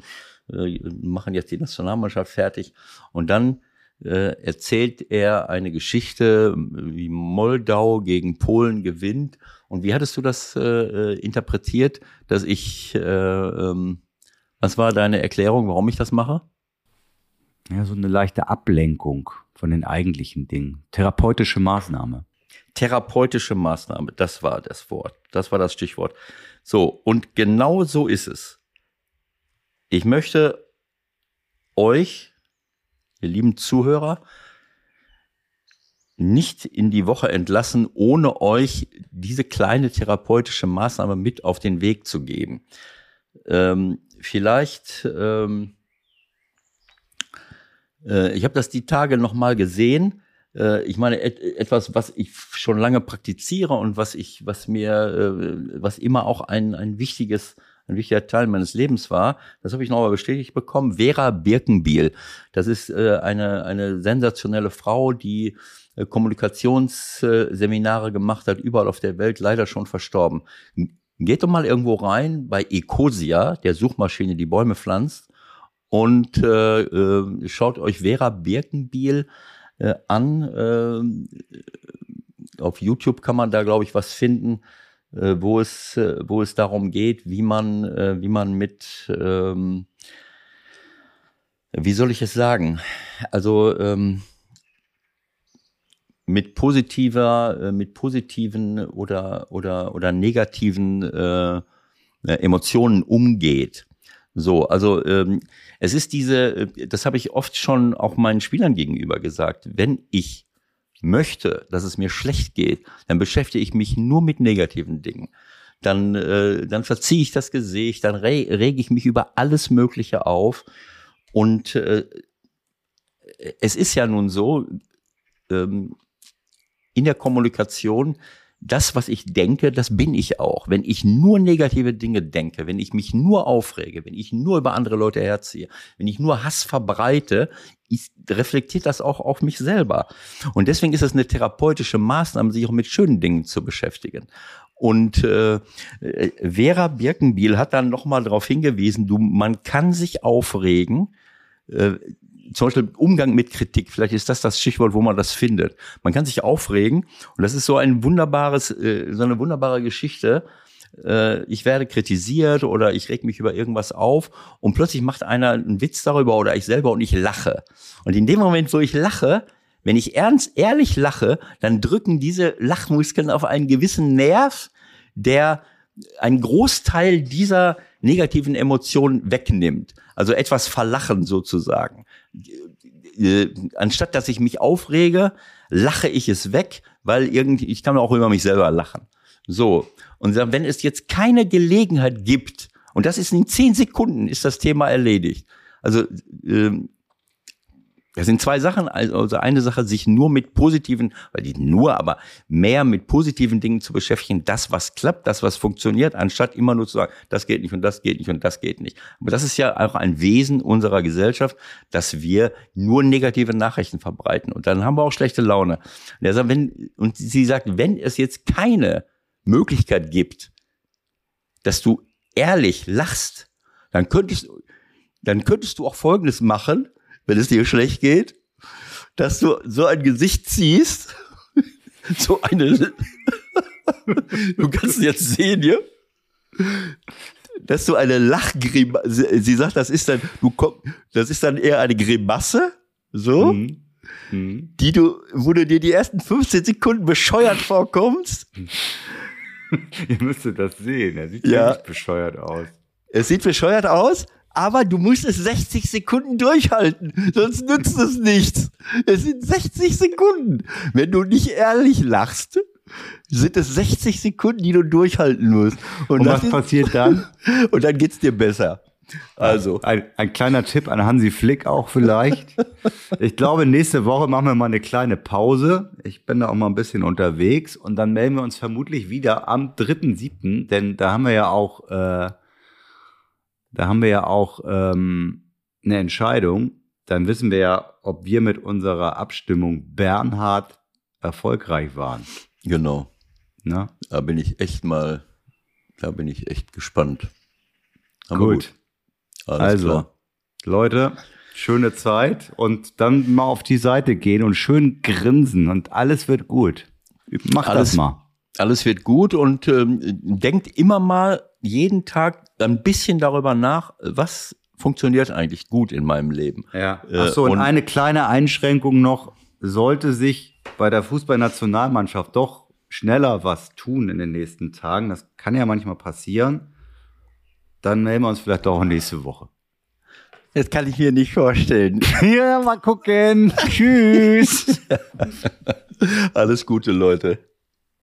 äh, machen jetzt die Nationalmannschaft fertig. Und dann äh, erzählt er eine Geschichte, wie Moldau gegen Polen gewinnt. Und wie hattest du das äh, interpretiert, dass ich, äh, ähm, was war deine Erklärung, warum ich das mache? Ja, so eine leichte Ablenkung von den eigentlichen Dingen. Therapeutische Maßnahme. Therapeutische Maßnahme, das war das Wort. Das war das Stichwort. So, und genau so ist es. Ich möchte euch, ihr lieben Zuhörer, nicht in die Woche entlassen, ohne euch diese kleine therapeutische Maßnahme mit auf den Weg zu geben. Ähm, vielleicht ähm, äh, ich habe das die Tage noch mal gesehen. Äh, ich meine et etwas, was ich schon lange praktiziere und was ich, was mir, äh, was immer auch ein ein wichtiges ein wichtiger Teil meines Lebens war. Das habe ich noch mal bestätigt bekommen. Vera Birkenbiel. Das ist äh, eine, eine sensationelle Frau, die äh, Kommunikationsseminare gemacht hat, überall auf der Welt, leider schon verstorben. Geht doch mal irgendwo rein bei Ecosia, der Suchmaschine, die Bäume pflanzt, und äh, äh, schaut euch Vera Birkenbiel äh, an. Äh, auf YouTube kann man da, glaube ich, was finden, wo es, äh, wo es darum geht, wie man, äh, wie man mit, ähm, wie soll ich es sagen? Also ähm, mit positiver, äh, mit positiven oder oder oder negativen äh, Emotionen umgeht. So, also ähm, es ist diese, äh, das habe ich oft schon auch meinen Spielern gegenüber gesagt, wenn ich möchte, dass es mir schlecht geht, dann beschäftige ich mich nur mit negativen Dingen. Dann, äh, dann verziehe ich das Gesicht, dann re rege ich mich über alles Mögliche auf. Und äh, es ist ja nun so, ähm, in der Kommunikation das, was ich denke, das bin ich auch. Wenn ich nur negative Dinge denke, wenn ich mich nur aufrege, wenn ich nur über andere Leute herziehe, wenn ich nur Hass verbreite, ich, reflektiert das auch auf mich selber. Und deswegen ist es eine therapeutische Maßnahme, sich auch mit schönen Dingen zu beschäftigen. Und äh, Vera Birkenbiel hat dann nochmal darauf hingewiesen, du, man kann sich aufregen, äh, zum Beispiel Umgang mit Kritik, vielleicht ist das das Stichwort, wo man das findet. Man kann sich aufregen und das ist so ein wunderbares, äh, so eine wunderbare Geschichte. Äh, ich werde kritisiert oder ich reg mich über irgendwas auf und plötzlich macht einer einen Witz darüber oder ich selber und ich lache. Und in dem Moment, wo ich lache, wenn ich ernst, ehrlich lache, dann drücken diese Lachmuskeln auf einen gewissen Nerv, der einen Großteil dieser negativen Emotionen wegnimmt. Also etwas verlachen sozusagen. Äh, anstatt dass ich mich aufrege, lache ich es weg, weil irgendwie, ich kann auch über mich selber lachen. So. Und wenn es jetzt keine Gelegenheit gibt, und das ist in zehn Sekunden, ist das Thema erledigt. Also ähm, das sind zwei Sachen. Also eine Sache, sich nur mit positiven, weil die nur, aber mehr mit positiven Dingen zu beschäftigen, das, was klappt, das, was funktioniert, anstatt immer nur zu sagen, das geht nicht und das geht nicht und das geht nicht. Aber das ist ja auch ein Wesen unserer Gesellschaft, dass wir nur negative Nachrichten verbreiten. Und dann haben wir auch schlechte Laune. Und, sagt, wenn, und sie sagt, wenn es jetzt keine Möglichkeit gibt, dass du ehrlich lachst, dann könntest, dann könntest du auch Folgendes machen, wenn es dir schlecht geht, dass du so ein Gesicht ziehst, so eine, du kannst es jetzt sehen hier, dass du eine Lachgrimasse, sie sagt, das ist dann, du komm, das ist dann eher eine Grimasse, so, mhm. Mhm. die du, wo du dir die ersten 15 Sekunden bescheuert vorkommst. Ihr müsstet das sehen, er sieht ja nicht bescheuert aus. Es sieht bescheuert aus, aber du musst es 60 Sekunden durchhalten, sonst nützt es nichts. Es sind 60 Sekunden. Wenn du nicht ehrlich lachst, sind es 60 Sekunden, die du durchhalten musst. Und, Und was ist, passiert dann? Und dann geht's dir besser. Also. Ein, ein kleiner Tipp an Hansi Flick auch vielleicht. Ich glaube, nächste Woche machen wir mal eine kleine Pause. Ich bin da auch mal ein bisschen unterwegs und dann melden wir uns vermutlich wieder am 3.7., denn da haben wir ja auch äh, da haben wir ja auch ähm, eine Entscheidung. Dann wissen wir ja, ob wir mit unserer Abstimmung Bernhard erfolgreich waren. Genau. Ne? Da bin ich echt mal, da bin ich echt gespannt. Aber gut. gut. also, klar. Leute, schöne Zeit und dann mal auf die Seite gehen und schön grinsen und alles wird gut. Mach alles, das mal. Alles wird gut und ähm, denkt immer mal jeden Tag ein bisschen darüber nach, was funktioniert eigentlich gut in meinem Leben. Ja. Äh, Ach so, und, und eine kleine Einschränkung noch, sollte sich bei der Fußballnationalmannschaft doch schneller was tun in den nächsten Tagen, das kann ja manchmal passieren, dann melden wir uns vielleicht auch nächste Woche. Das kann ich mir nicht vorstellen. Ja, mal gucken. Tschüss. Alles Gute, Leute.